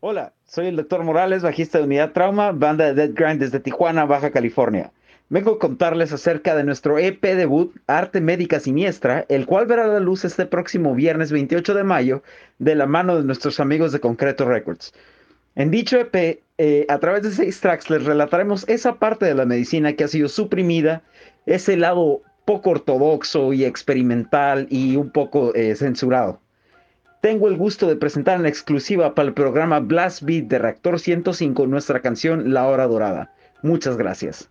Hola, soy el Dr. Morales, bajista de Unidad Trauma, banda de Dead Grind desde Tijuana, Baja California. Vengo a contarles acerca de nuestro EP debut, Arte Médica Siniestra, el cual verá la luz este próximo viernes 28 de mayo de la mano de nuestros amigos de Concreto Records. En dicho EP, eh, a través de seis tracks les relataremos esa parte de la medicina que ha sido suprimida, ese lado poco ortodoxo y experimental y un poco eh, censurado. Tengo el gusto de presentar en exclusiva para el programa Blast Beat de Reactor 105 nuestra canción La Hora Dorada. Muchas gracias.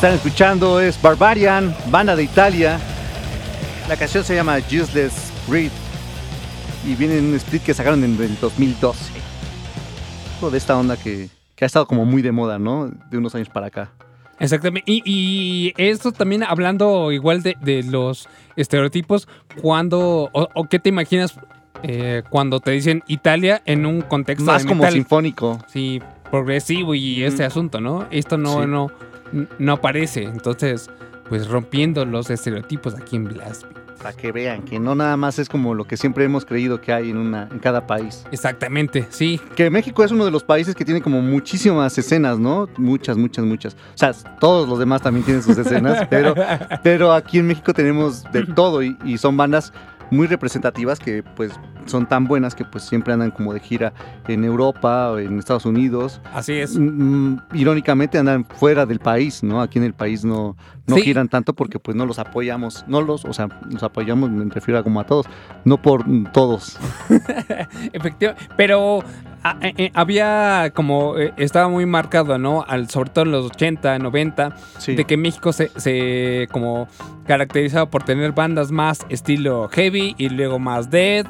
Están escuchando es Barbarian, banda de Italia. La canción se llama Useless Breed y viene en un split que sacaron en el 2012. Algo de esta onda que, que ha estado como muy de moda, ¿no? De unos años para acá. Exactamente. Y, y esto también hablando igual de, de los estereotipos, cuando o, o qué te imaginas eh, cuando te dicen Italia en un contexto Más de como metal? sinfónico. Sí, progresivo y este asunto, ¿no? Esto no, Sí. no, no aparece. Entonces, pues rompiendo los estereotipos aquí en Blast. Para que vean que no nada más es como lo que siempre hemos creído que hay en, una, en cada país. Exactamente, sí. Que México es uno de los países que tiene como muchísimas escenas, ¿no? Muchas, muchas, muchas. O sea, todos los demás también tienen sus escenas, pero, pero aquí en México tenemos de todo y, y son bandas muy representativas que pues son tan buenas que pues siempre andan como de gira en Europa o en Estados Unidos. Así es. Mm, irónicamente andan fuera del país, ¿no? Aquí en el país no, no Sí. giran tanto porque pues no los apoyamos, no los, o sea, los apoyamos, me refiero a como a todos, no por mm, todos. Efectivamente. Pero eh, eh, había como. eh, estaba muy marcado, ¿no? Al, sobre todo en los 80, 90, Sí. de que México se, se como caracterizaba por tener bandas más estilo heavy y luego más death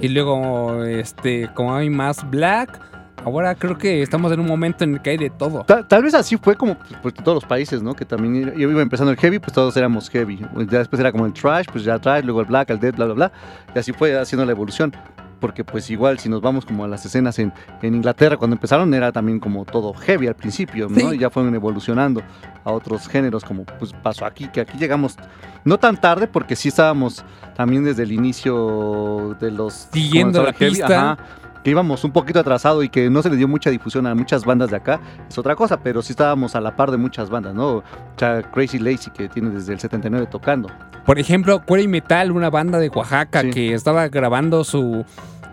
y luego este como hay más black. Ahora creo que estamos en un momento en el que hay de todo. Ta- Tal, vez así fue como pues, todos los países, ¿no? Que también yo iba empezando el heavy, pues todos éramos heavy. Ya después era como el trash, pues ya trash, luego el black, el death, bla, bla, bla. Y así fue haciendo la evolución. Porque pues igual si nos vamos como a las escenas en, en Inglaterra cuando empezaron era también como todo heavy al principio, ¿no? Sí. Y ya fueron evolucionando a otros géneros como pues pasó aquí, que aquí llegamos no tan tarde porque sí estábamos también desde el inicio de los... Siguiendo la pista. ajá, que íbamos un poquito atrasado y que no se le dio mucha difusión a muchas bandas de acá, es otra cosa, pero sí estábamos a la par de muchas bandas, ¿no? O sea, Crazy Lazy que tiene desde el 79 tocando. Por ejemplo, Cuero y Metal, una banda de Oaxaca que estaba grabando su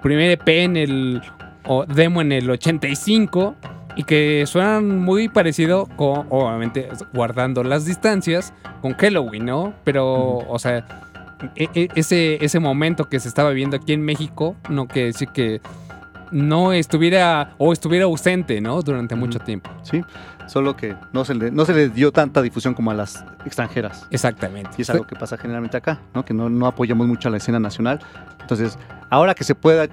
primer EP en el o demo en el 85 y que suenan muy parecido con, obviamente, guardando las distancias con Halloween, ¿no? Pero, o sea, e- e- ese, ese momento que se estaba viviendo aquí en México, no quiere decir que no estuviera o estuviera ausente, ¿no? Durante mucho tiempo. Sí, solo que no se, le, no se le dio tanta difusión como a las extranjeras. Exactamente. Y es algo que pasa generalmente acá, ¿no? Que no, no apoyamos mucho a la escena nacional. Entonces, ahora que se pueda,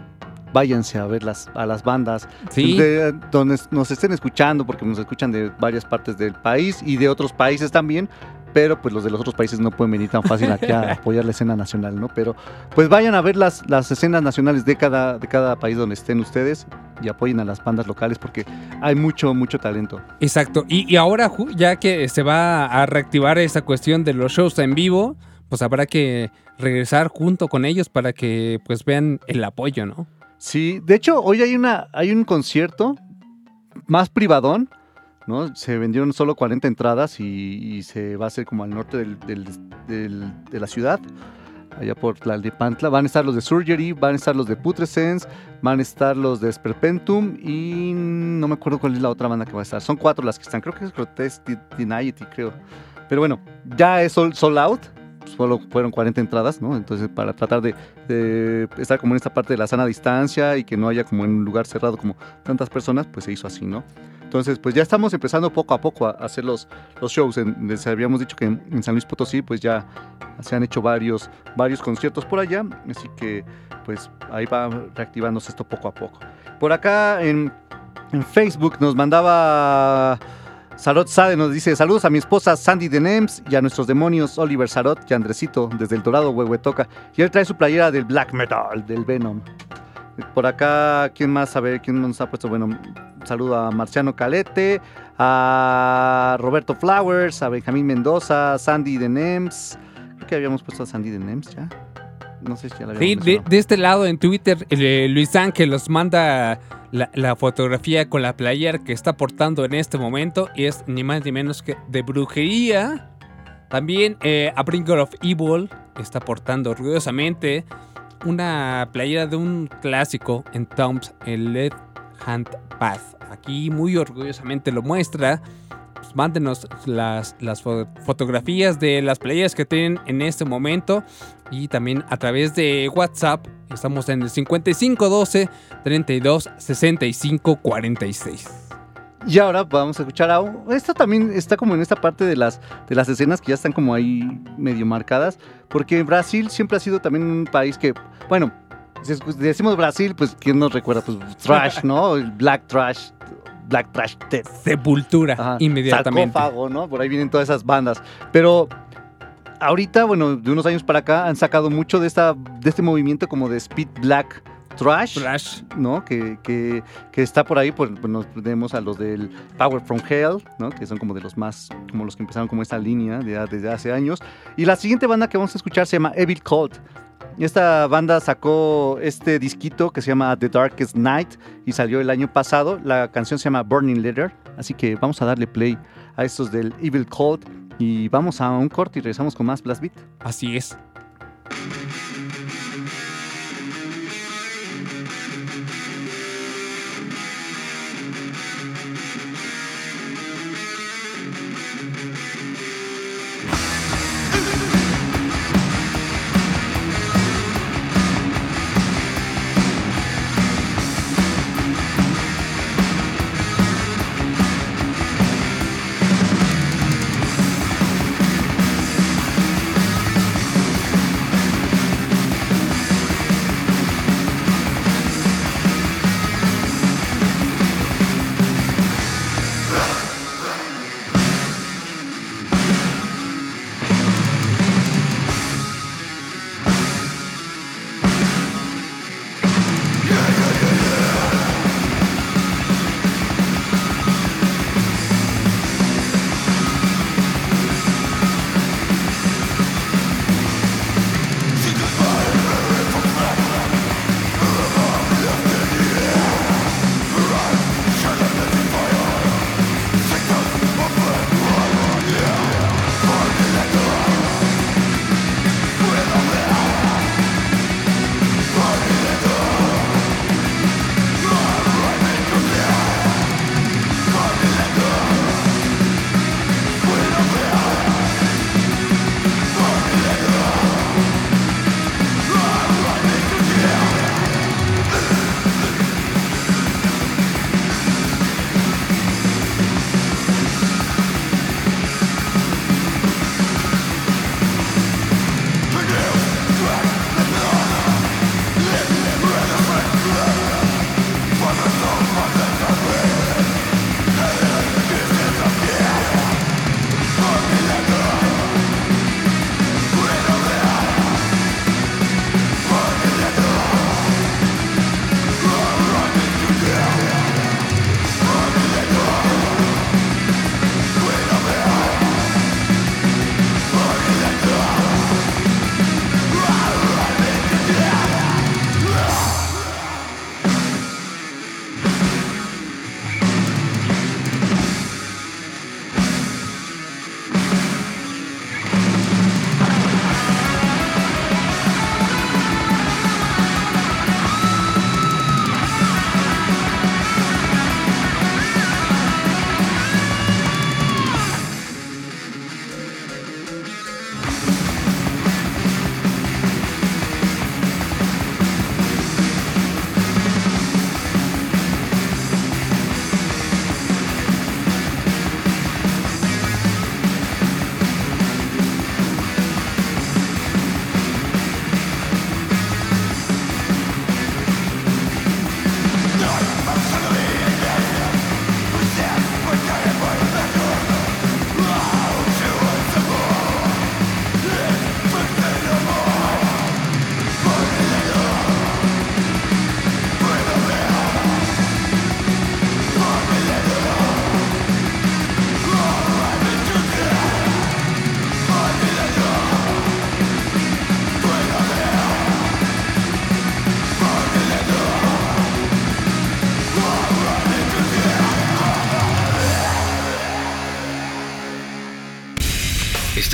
váyanse a ver las, a las bandas. Sí. de- donde nos estén escuchando, porque nos escuchan de varias partes del país y de otros países también. Pero pues los de los otros países no pueden venir tan fácil aquí a apoyar la escena nacional, ¿no? Pero pues vayan a ver las, las escenas nacionales de cada, de cada país donde estén ustedes y apoyen a las bandas locales porque hay mucho, mucho talento. Exacto. Y, y ahora, ya que se va a reactivar esta cuestión de los shows en vivo, pues habrá que regresar junto con ellos para que pues vean el apoyo, ¿no? Sí, de hecho, hoy hay una, hay un concierto más privadón, ¿no? Se vendieron solo 40 entradas y, y se va a hacer como al norte del- del- del- de la ciudad, allá por Tlalnepantla. Van a estar los de Surgery, van a estar los de Putrescence, van a estar los de Sperpentum y no me acuerdo cuál es la otra banda que va a estar. Son cuatro las que están, creo que es Grotesque Deniety, creo. Pero bueno, ya es sold, sold out. Solo fueron 40 entradas, ¿no? Entonces, para tratar de, de estar como en esta parte de la sana distancia y que no haya como en un lugar cerrado como tantas personas, pues se hizo así, ¿no? Entonces, pues ya estamos empezando poco a poco a hacer los, los shows. En- habíamos dicho que en, San Luis Potosí, pues ya se han hecho varios, varios conciertos por allá. Así que, pues ahí va reactivándose esto poco a poco. Por acá en, Facebook nos mandaba Sarot Sade, nos dice: Saludos a mi esposa Sandy de Nems y a nuestros demonios Oliver Sarot y Andresito desde el Dorado Huehuetoca. Y él trae su playera del Black Metal, del Venom. Por acá, ¿quién más? A ¿quién nos ha puesto? Bueno, saludo a Marciano Calete, a Roberto Flowers, a Benjamín Mendoza, a Sandy de Nems. Creo que habíamos puesto a Sandy de Nems ya. No sé si ya la Sí, habíamos de, de este lado en Twitter, eh, Luis Ángel nos manda la, la fotografía con la playera que está portando en este momento. Y es ni más ni menos que de brujería. También eh, A Bringer of Evil está portando orgullosamente una playera de un clásico en Tom's, el Led Hand Path. Aquí muy orgullosamente lo muestra. Pues mándenos las, las fo- fotografías de las playeras que tienen en este momento y también a través de WhatsApp. Estamos en el 5512 32 65 46. Y ahora vamos a escuchar a... Esto también está como en esta parte de las, de las escenas que ya están como ahí medio marcadas, porque Brasil siempre ha sido también un país que, bueno, decimos Brasil, pues ¿quién nos recuerda? Pues trash, ¿no? El black trash, black trash death. Sepultura, inmediatamente. Sarcófago, ¿no? Por ahí vienen todas esas bandas. Pero ahorita, bueno, de unos años para acá han sacado mucho de, esta, de este movimiento como de speed black trash, ¿no? Que, que, que está por ahí, pues pues, nos tenemos a los del Power from Hell, ¿no? Que son como de los más, como los que empezaron como esta línea de- desde hace años. Y la siguiente banda que vamos a escuchar se llama Evil Cult. Esta banda sacó este disquito que se llama The Darkest Night y salió el año pasado. La canción se llama Burning Letter, así que vamos a darle play a estos del Evil Cult y vamos a un corte y regresamos con más Blast Beat. Así es.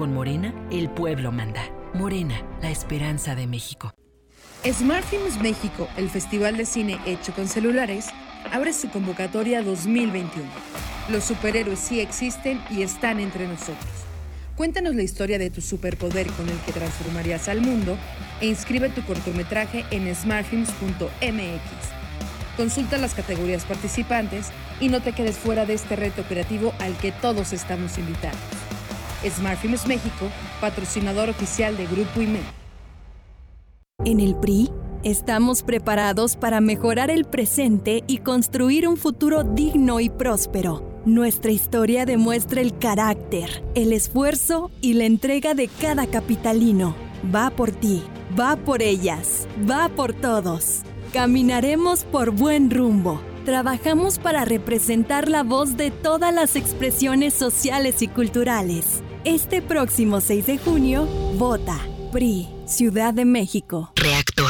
Con Morena, el pueblo manda. Morena, la esperanza de México. Smart Films México, el festival de cine hecho con celulares, abre su convocatoria 2021. Los superhéroes sí existen y están entre nosotros. Cuéntanos la historia de tu superpoder con el que transformarías al mundo e inscribe tu cortometraje en smartfilms.mx. Consulta las categorías participantes y no te quedes fuera de este reto creativo al que todos estamos invitados. Smart Films México, patrocinador oficial de Grupo IME. En el PRI estamos preparados para mejorar el presente y construir un futuro digno y próspero. Nuestra historia demuestra el carácter, el esfuerzo y la entrega de cada capitalino. Va por ti, va por ellas, va por todos. Caminaremos por buen rumbo. Trabajamos para representar la voz de todas las expresiones sociales y culturales. Este próximo 6 de junio, vota PRI, Ciudad de México. Reactor.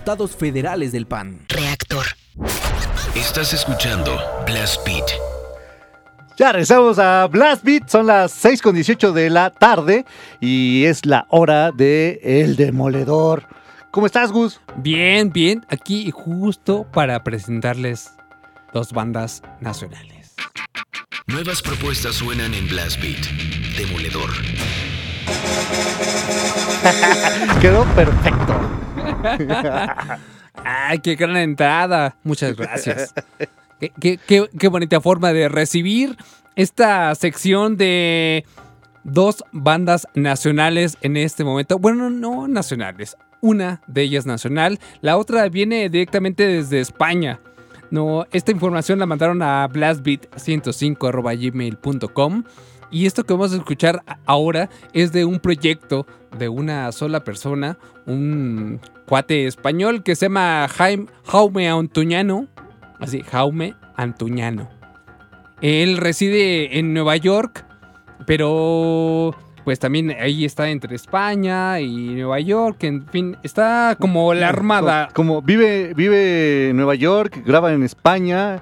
federales del PAN. Reactor. Estás escuchando Blast Beat. Ya regresamos a Blast Beat, son las 6 con 18 de la tarde y es la hora de El Demoledor. ¿Cómo estás, Gus? Bien, bien. Aquí justo para presentarles dos bandas nacionales. Nuevas propuestas suenan en Blast Beat. Demoledor. Quedó perfecto. Ay, qué gran entrada. Muchas gracias. Qué, qué- qué- bonita forma de recibir esta sección de dos bandas nacionales en este momento. Bueno, no nacionales. Una de ellas nacional, la otra viene directamente desde España. No, esta información la mandaron a blastbeat105.gmail.com y esto que vamos a escuchar ahora es de un proyecto de una sola persona, un cuate español que se llama Jaime, Jaume Antuñano. Así, Jaume Antuñano. Él reside en Nueva York, pero pues también ahí está entre España y Nueva York. En fin, está como la armada. Como, como vive, vive en Nueva York, graba en España,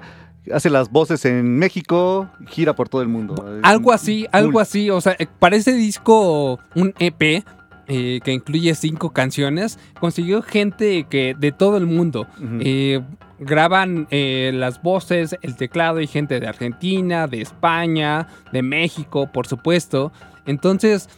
hace las voces en México, gira por todo el mundo. Algo así, algo así. O sea, eh, para ese disco, un EP eh, que incluye cinco canciones, consiguió gente que de todo el mundo. Eh, graban eh, las voces, el teclado y gente de Argentina, de España, de México, por supuesto. Entonces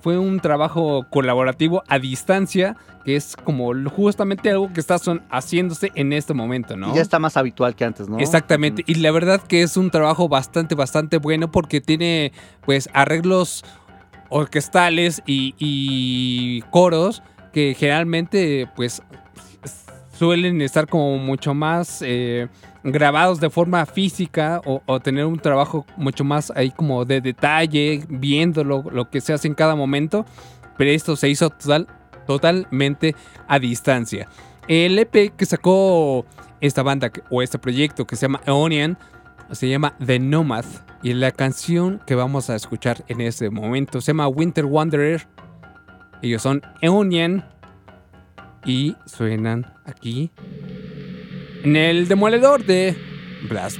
fue un trabajo colaborativo a distancia, que es como justamente algo que está son- haciéndose en este momento, ¿no? Y ya está más habitual que antes, ¿no? Exactamente. Y la verdad que es un trabajo bastante, bastante bueno porque tiene pues arreglos orquestales y, y coros que generalmente pues suelen estar como mucho más eh, grabados de forma física o, tener un trabajo mucho más ahí como de detalle, viéndolo, lo que se hace en cada momento. Pero esto se hizo total, totalmente a distancia. El EP que sacó esta banda o este proyecto que se llama Eonian se llama The Nomad y la canción que vamos a escuchar en este momento se llama Winter Wanderer. Ellos son Eonian y suenan aquí en el demoledor de Blast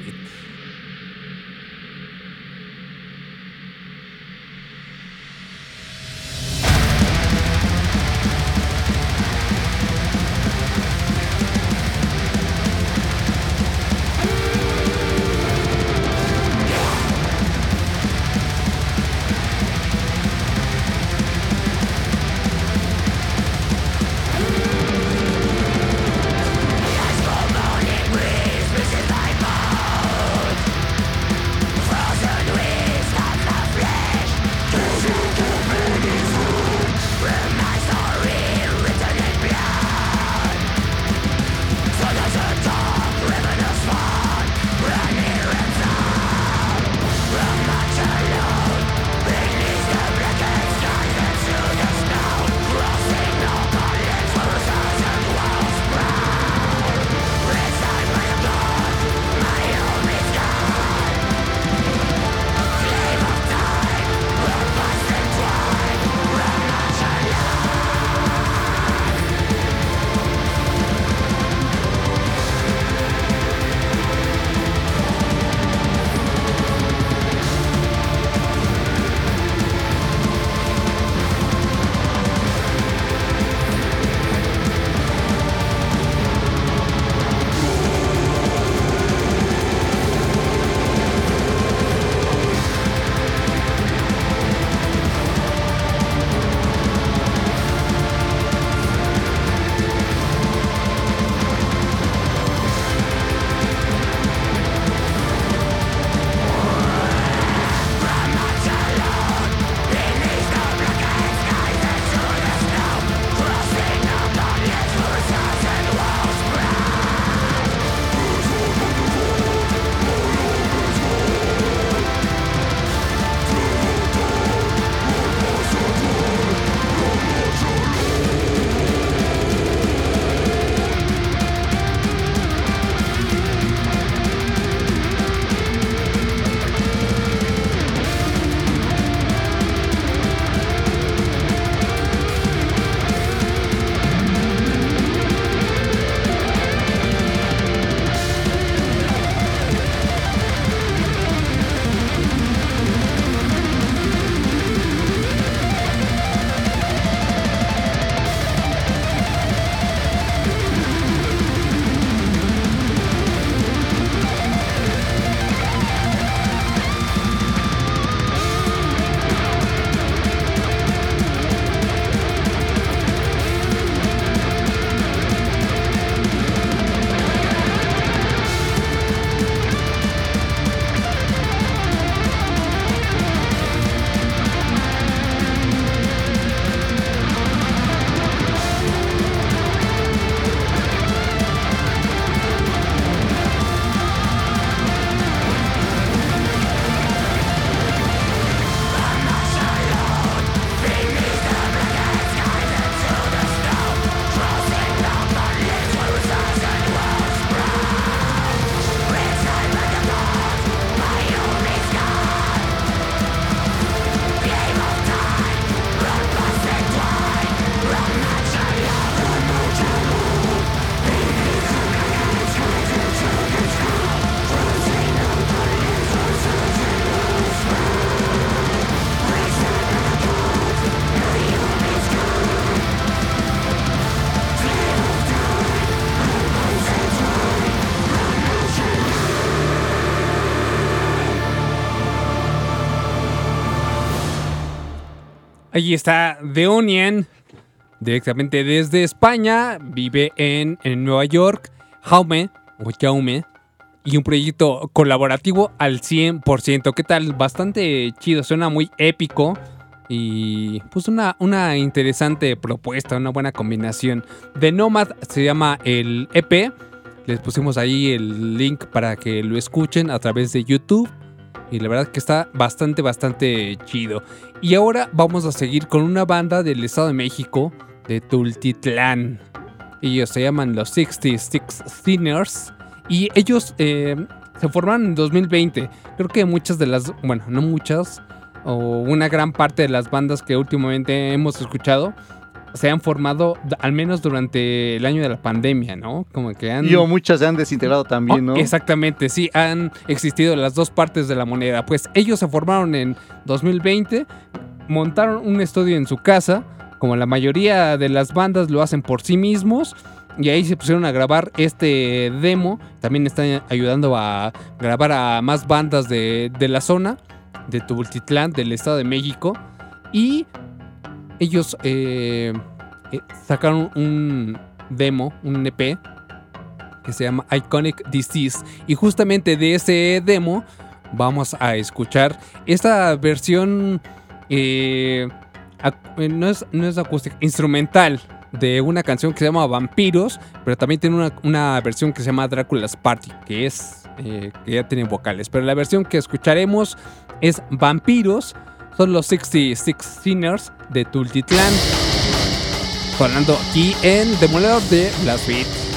Ahí está The Onion, directamente desde España, vive en, en Nueva York, Jaume, o Jaume, y un proyecto colaborativo al 100%. ¿Qué tal? Bastante chido, suena muy épico y pues una, una interesante propuesta, una buena combinación. The Nomad se llama el EP, les pusimos ahí el link para que lo escuchen a través de YouTube. Y la verdad que está bastante, bastante chido. Y ahora vamos a seguir con una banda del Estado de México, de Tultitlán. Ellos se llaman los 66 Sinners. Y ellos eh, se formaron en 2020. Creo que muchas de las, bueno, no muchas, o una gran parte de las bandas que últimamente hemos escuchado se han formado al menos durante el año de la pandemia, ¿no? Como que han... Y o muchas se han desintegrado también, ¿no? Oh, Exactamente, sí, han existido las dos partes de la moneda. Pues ellos se formaron en 2020, montaron un estudio en su casa, como la mayoría de las bandas lo hacen por sí mismos, y ahí se pusieron a grabar este demo. También están ayudando a grabar a más bandas de, de la zona, de Tubultitlán, del Estado de México, y ellos eh, eh, sacaron un demo, un EP, que se llama Iconic Disease. Y justamente de ese demo vamos a escuchar esta versión, eh, no, es, no es acústica, instrumental de una canción que se llama Vampiros, pero también tiene una, una versión que se llama Drácula's Party, que es que ya tiene vocales. Pero la versión que escucharemos es Vampiros, son los 66 Sinners de Tultitlán. Sonando aquí en Demoledor de Blast Beat.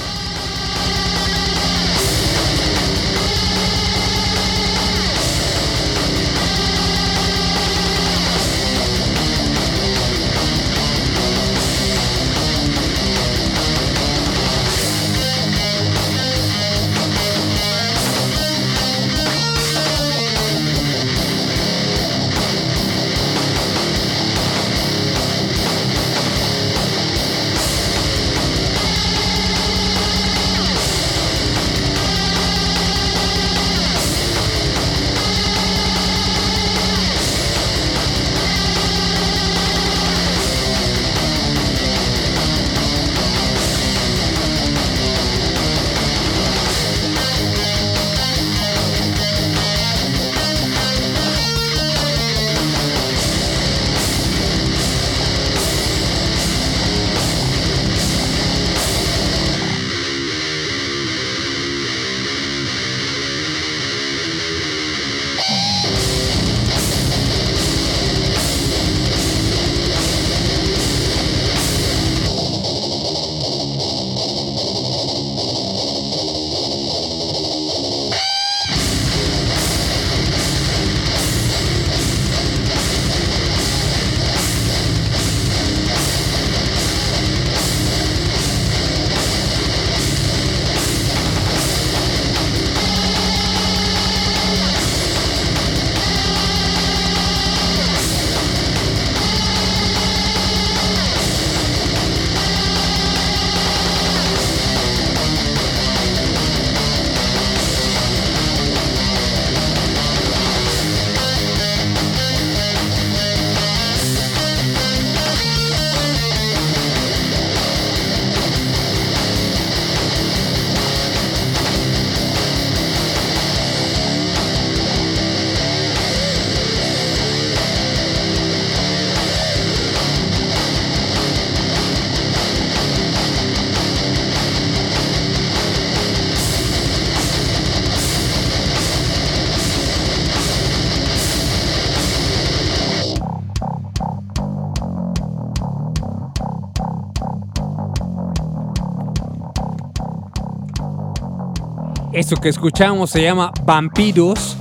Eso que escuchamos se llama Vampiros,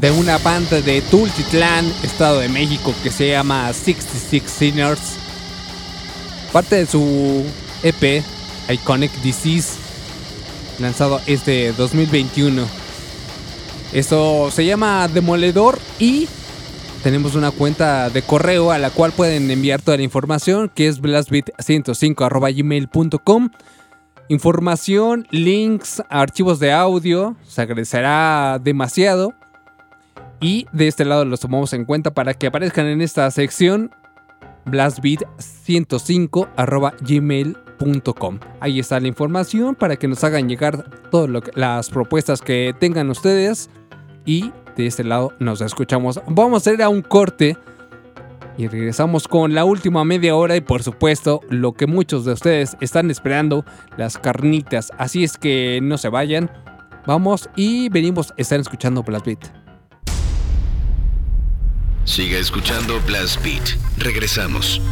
de una banda de Tultitlán, Estado de México, que se llama 66 Sinners. Parte de su EP, Iconic Disease, lanzado este 2021. Esto se llama Demoledor y tenemos una cuenta de correo a la cual pueden enviar toda la información, que es blastbit105.gmail.com. Información, links, archivos de audio, se agradecerá demasiado. Y de este lado los tomamos en cuenta para que aparezcan en esta sección blastbeat105 arroba gmail.com. Ahí está la información para que nos hagan llegar todas las propuestas que tengan ustedes. Y de este lado nos escuchamos. Vamos a ir a un corte. Y regresamos con la última media hora y por supuesto lo que muchos de ustedes están esperando, las carnitas. Así es que no se vayan. Vamos y venimos, están escuchando Blast Beat. Siga escuchando Blast Beat. Regresamos.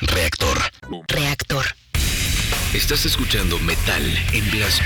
Reactor. Reactor. Estás escuchando Metal en Blast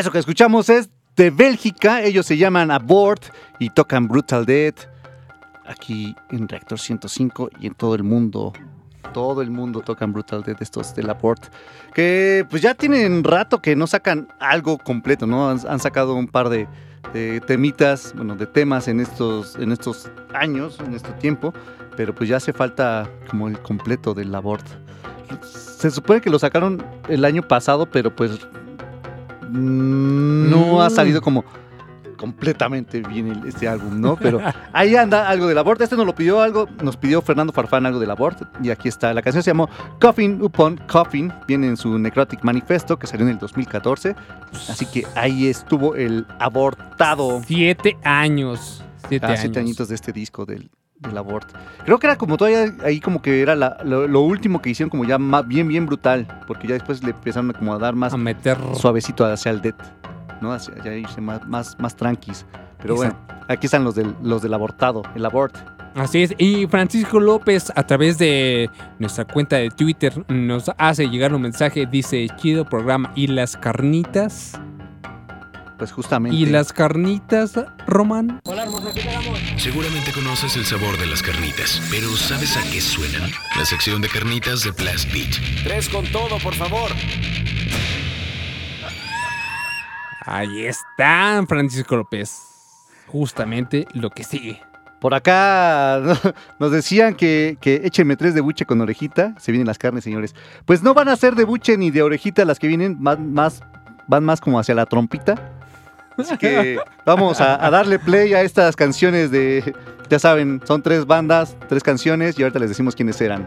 Eso que escuchamos es de Bélgica. Ellos se llaman Abort y tocan Brutal Dead. Aquí en Reactor 105 y en todo el mundo. Todo el mundo tocan Brutal Dead estos del Abort. Que pues ya tienen rato que no sacan algo completo, ¿no? Han, han sacado un par de, de temitas, bueno, de temas en estos, en estos años, en este tiempo. Pero pues ya hace falta como el completo del Abort. Se supone que lo sacaron el año pasado, pero pues no ha salido como completamente bien este álbum, ¿no? Pero ahí anda algo del aborto. Este nos lo pidió algo, nos pidió Fernando Farfán algo del aborto. Y aquí está. La canción se llamó Coffin Upon Coffin. Viene en su Necrotic Manifesto que salió en el 2014. Así que ahí estuvo el abortado. Siete años. Siete Ah, años. siete añitos de este disco del, del aborto. Creo que era como todavía ahí como que era la- lo, lo último que hicieron como ya ma- bien, bien brutal, porque ya después le empezaron a como a dar más A meter. suavecito hacia el death, ¿no? Hacia ya irse más, más, más tranquis. Pero bueno, aquí están los del, los del abortado, el abort. Así es. Y Francisco López, a través de nuestra cuenta de Twitter, nos hace llegar un mensaje. Dice: Chido programa. ¿Y las carnitas? Pues justamente. ¿Y las carnitas, Román? Seguramente conoces el sabor de las carnitas, pero ¿sabes a qué suenan? La sección de carnitas de Blast Beat. Tres con todo, por favor. Ahí están, Francisco López. Justamente lo que sigue. Por acá nos decían que, que échenme tres de buche con orejita. Se vienen las carnes, señores. Pues no van a ser de buche ni de orejita las que vienen, van más, van más como hacia la trompita. Así que vamos a, a darle play a estas canciones de. Ya saben, son tres bandas, tres canciones y ahorita les decimos quiénes eran.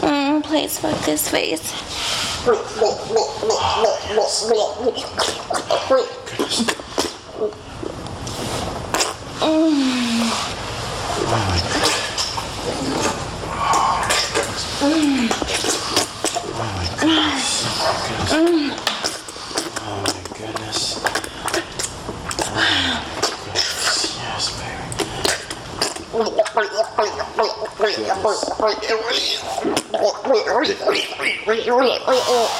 Mm, please fuck this face. おり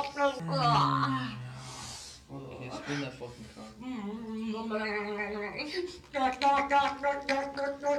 thank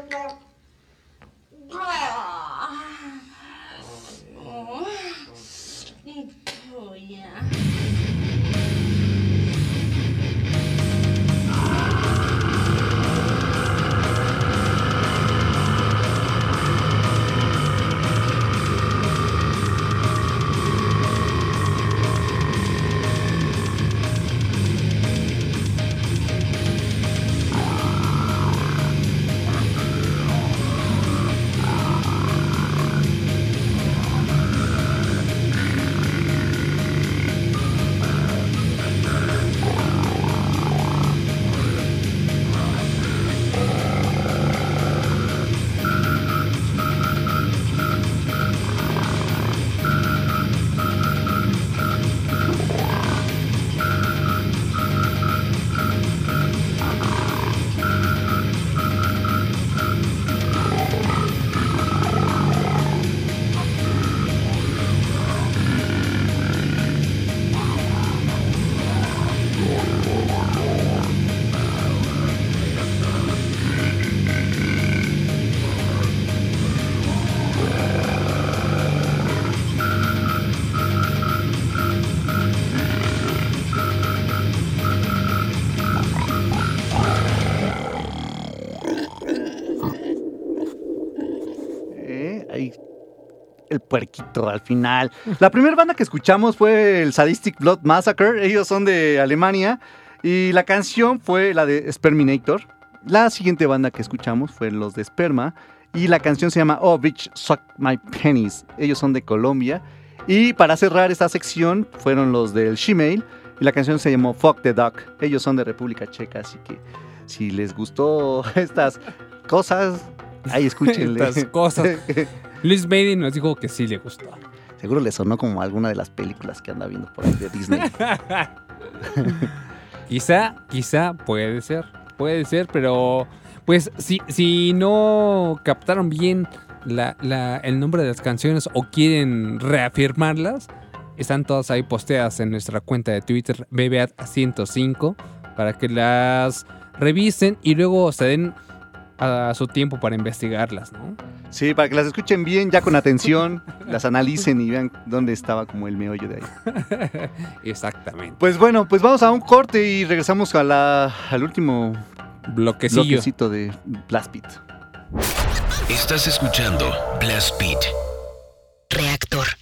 puerquito al final. La primera banda que escuchamos fue el Sadistic Blood Massacre. Ellos son de Alemania. Y la canción fue la de Sperminator. La siguiente banda que escuchamos fue los de Sperma. Y la canción se llama Oh Bitch Suck My Pennies. Ellos son de Colombia. Y para cerrar esta sección fueron los del Shemale. Y la canción se llamó Fuck the Duck. Ellos son de República Checa. Así que si les gustó estas cosas, ahí escúchenle. Estas cosas. Luis Bailey nos dijo que sí le gustó. Seguro le sonó como alguna de las películas que anda viendo por ahí de Disney. quizá, quizá puede ser, puede ser, pero pues si, si no captaron bien la- la- el nombre de las canciones o quieren reafirmarlas, están todas ahí posteadas en nuestra cuenta de Twitter, BBAT105, para que las revisen y luego se den a su tiempo para investigarlas, ¿no? Sí, para que las escuchen bien, ya con atención, las analicen y vean dónde estaba como el meollo de ahí. Exactamente. Pues bueno, pues vamos a un corte y regresamos a la, al último bloquecillo bloquecito de Blast Beat. Estás escuchando Blast Beat. Reactor.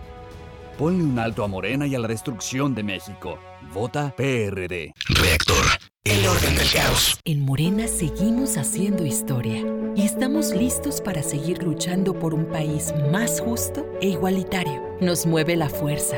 Ponle un alto a Morena y a la destrucción de México. Vota PRD. Reactor. El orden del caos. En Morena seguimos haciendo historia y estamos listos para seguir luchando por un país más justo e igualitario. Nos mueve la fuerza,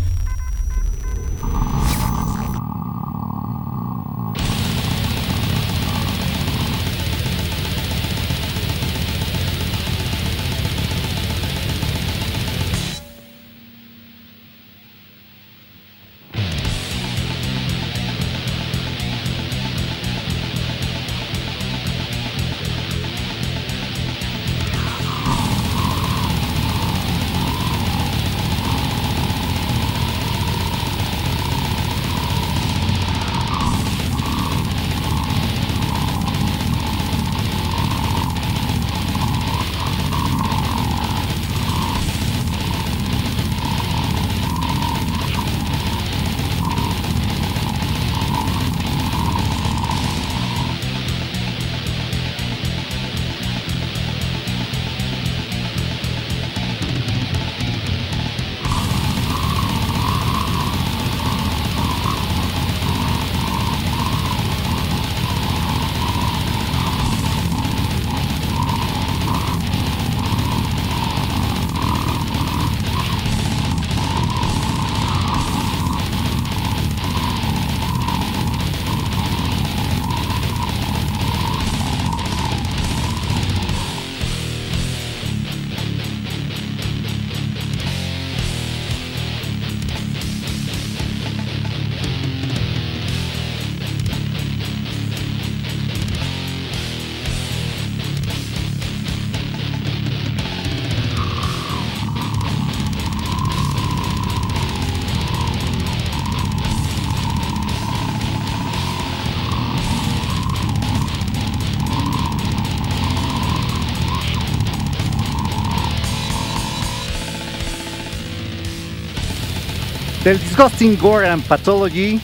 Del Disgusting Gore and Pathology,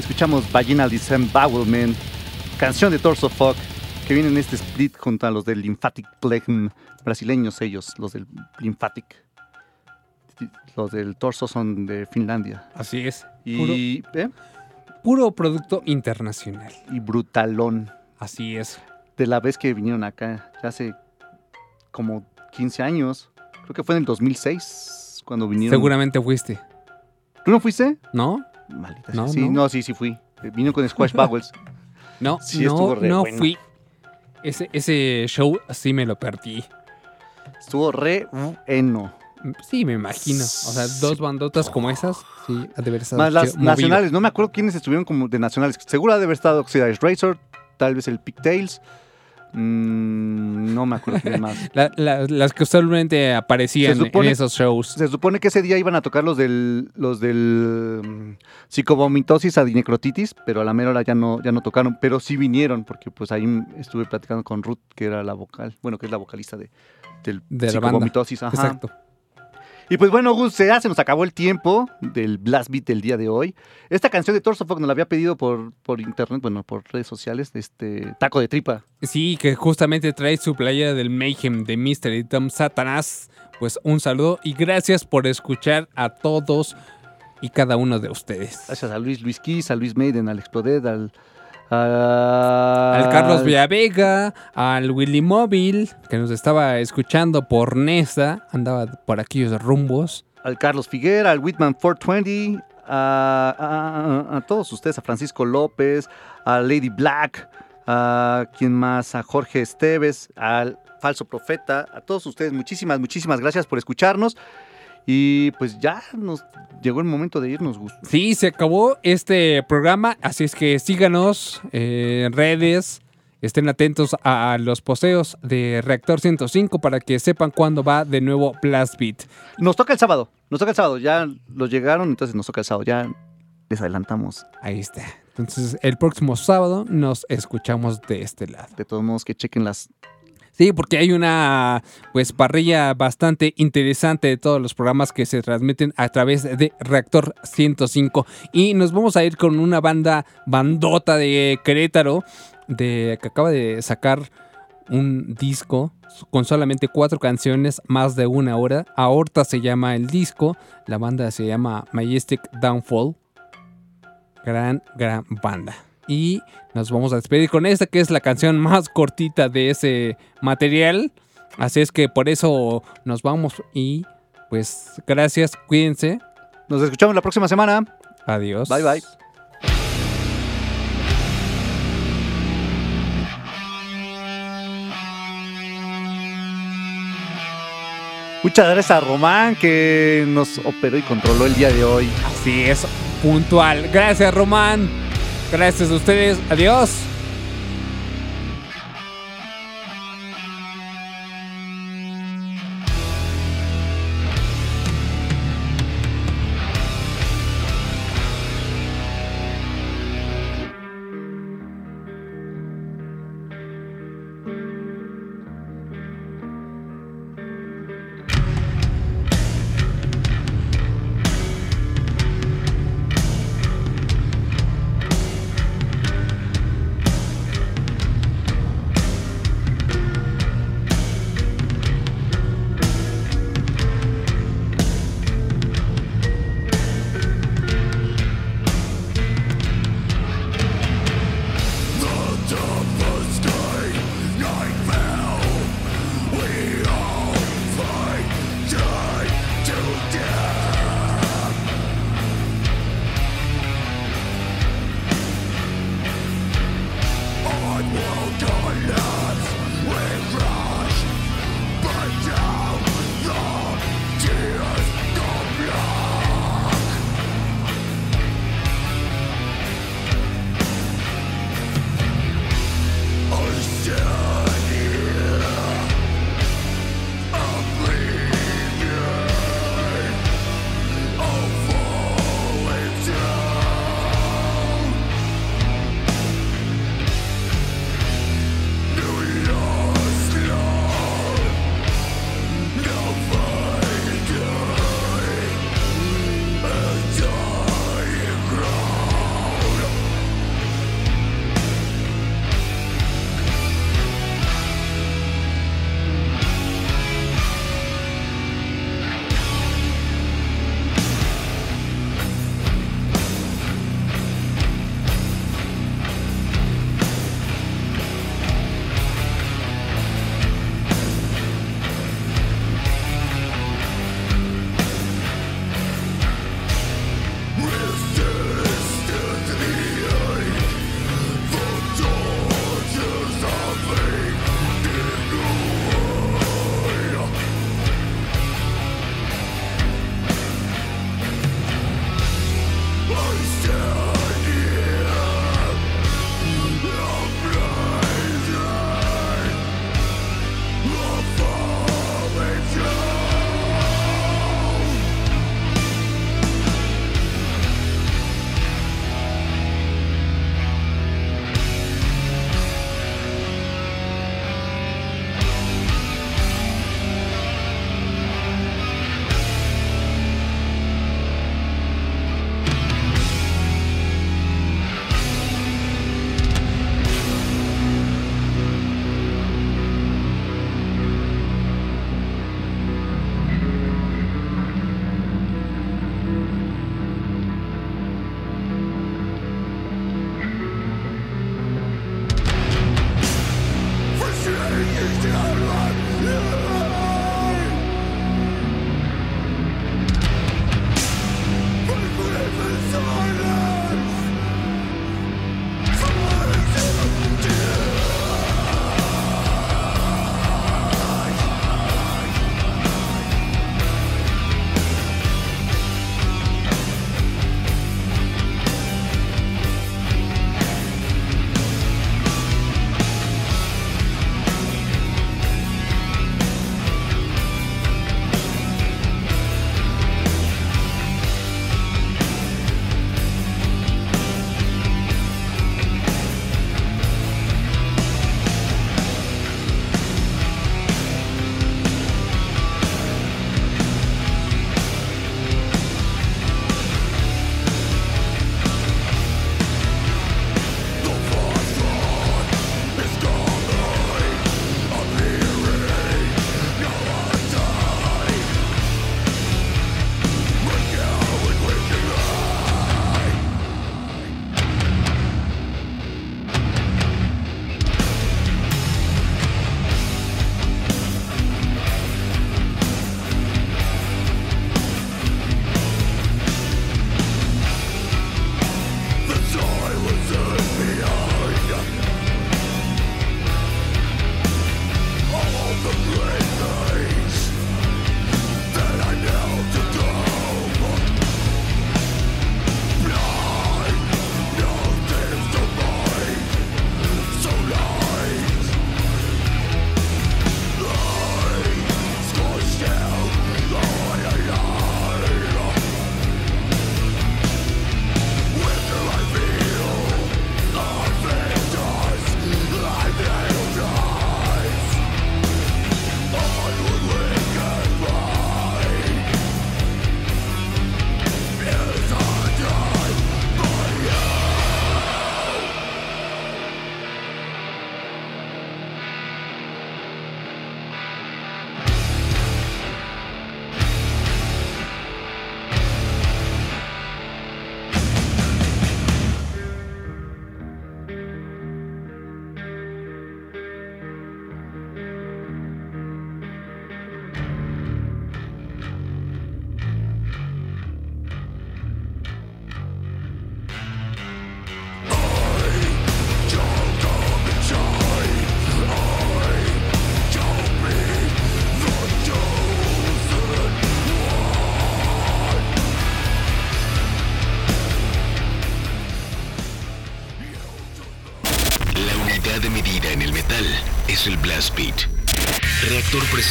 escuchamos Vaginal Disembowelment, canción de Torso Fuck, que viene en este split junto a los del Lymphatic Phlegm, brasileños ellos, los del Lymphatic. Los del Torso son de Finlandia. Así es. Y, ¿eh? Puro producto internacional. y Brutalón. Así es. De la vez que vinieron acá, ya hace como 15 años, creo que fue en el 2006 cuando vinieron. Seguramente fuiste. ¿Tú no fuiste? ¿No? Maldita No, sea. Sí, no. no. sí, sí fui. Vino con Squash Bowels. No, Sí, no, no bueno. fui. Ese, ese show sí me lo perdí. Estuvo re bueno. Sí, me imagino. O sea, dos bandotas como esas, sí, ha de haber estado Más las movido. nacionales, no me acuerdo quiénes estuvieron como de nacionales. Seguro ha de haber estado Oxidized Razor, tal vez el Pigtails. Mm, no me acuerdo quién más. La- la- las que usualmente aparecían supone- en esos shows. Se supone que ese día iban a tocar los del los del mm, psicovomitosis adinecrotitis, pero a la mera hora ya no ya no tocaron, pero sí vinieron porque pues ahí estuve platicando con Ruth, que era la vocal, bueno, que es la vocalista de del De psicovomitosis, ajá. Exacto. Y pues bueno, Gus, ya se nos acabó el tiempo del Blast Beat del día de hoy. Esta canción de Torso Fuck nos la había pedido por, por internet, bueno, por redes sociales, este Taco de Tripa. Sí, que justamente trae su playera del Mayhem de Mystery Tom Satanás. Pues un saludo y gracias por escuchar a todos y cada uno de ustedes. Gracias a Luis Luis Kiss, a Luis Maiden, al Exploded, al... Al Carlos Villavega, al Willy Móvil, que nos estaba escuchando por Nesa, andaba por aquellos rumbos. al Carlos Figuera, al Whitman 420, a, a- a- a todos ustedes, a Francisco López, a Lady Black, a quién más, a Jorge Esteves, al Falso Profeta, a todos ustedes, muchísimas, muchísimas gracias por escucharnos. Y pues ya nos llegó el momento de irnos, Gus. Sí, se acabó este programa, así es que síganos eh, en redes, estén atentos a, los posteos de Reactor 105 para que sepan cuándo va de nuevo Blast Beat. Nos toca el sábado, nos toca el sábado, ya los llegaron, entonces nos toca el sábado, ya les adelantamos. Ahí está. Entonces, el próximo sábado nos escuchamos de este lado. De todos modos, que chequen las Sí, porque hay una pues parrilla bastante interesante de todos los programas que se transmiten a través de Reactor 105 y nos vamos a ir con una banda bandota de Querétaro de que acaba de sacar un disco con solamente cuatro canciones, más de una hora. Aorta se llama el disco, la banda se llama Majestic Downfall. Gran, gran banda. Y nos vamos a despedir con esta, que es la canción más cortita de ese material. Así es que por eso nos vamos y pues gracias, cuídense. Nos escuchamos la próxima semana. Adiós. Bye bye. Muchas gracias a Román que nos operó y controló el día de hoy. Así es, puntual. Gracias, Román. Gracias a ustedes. Adiós.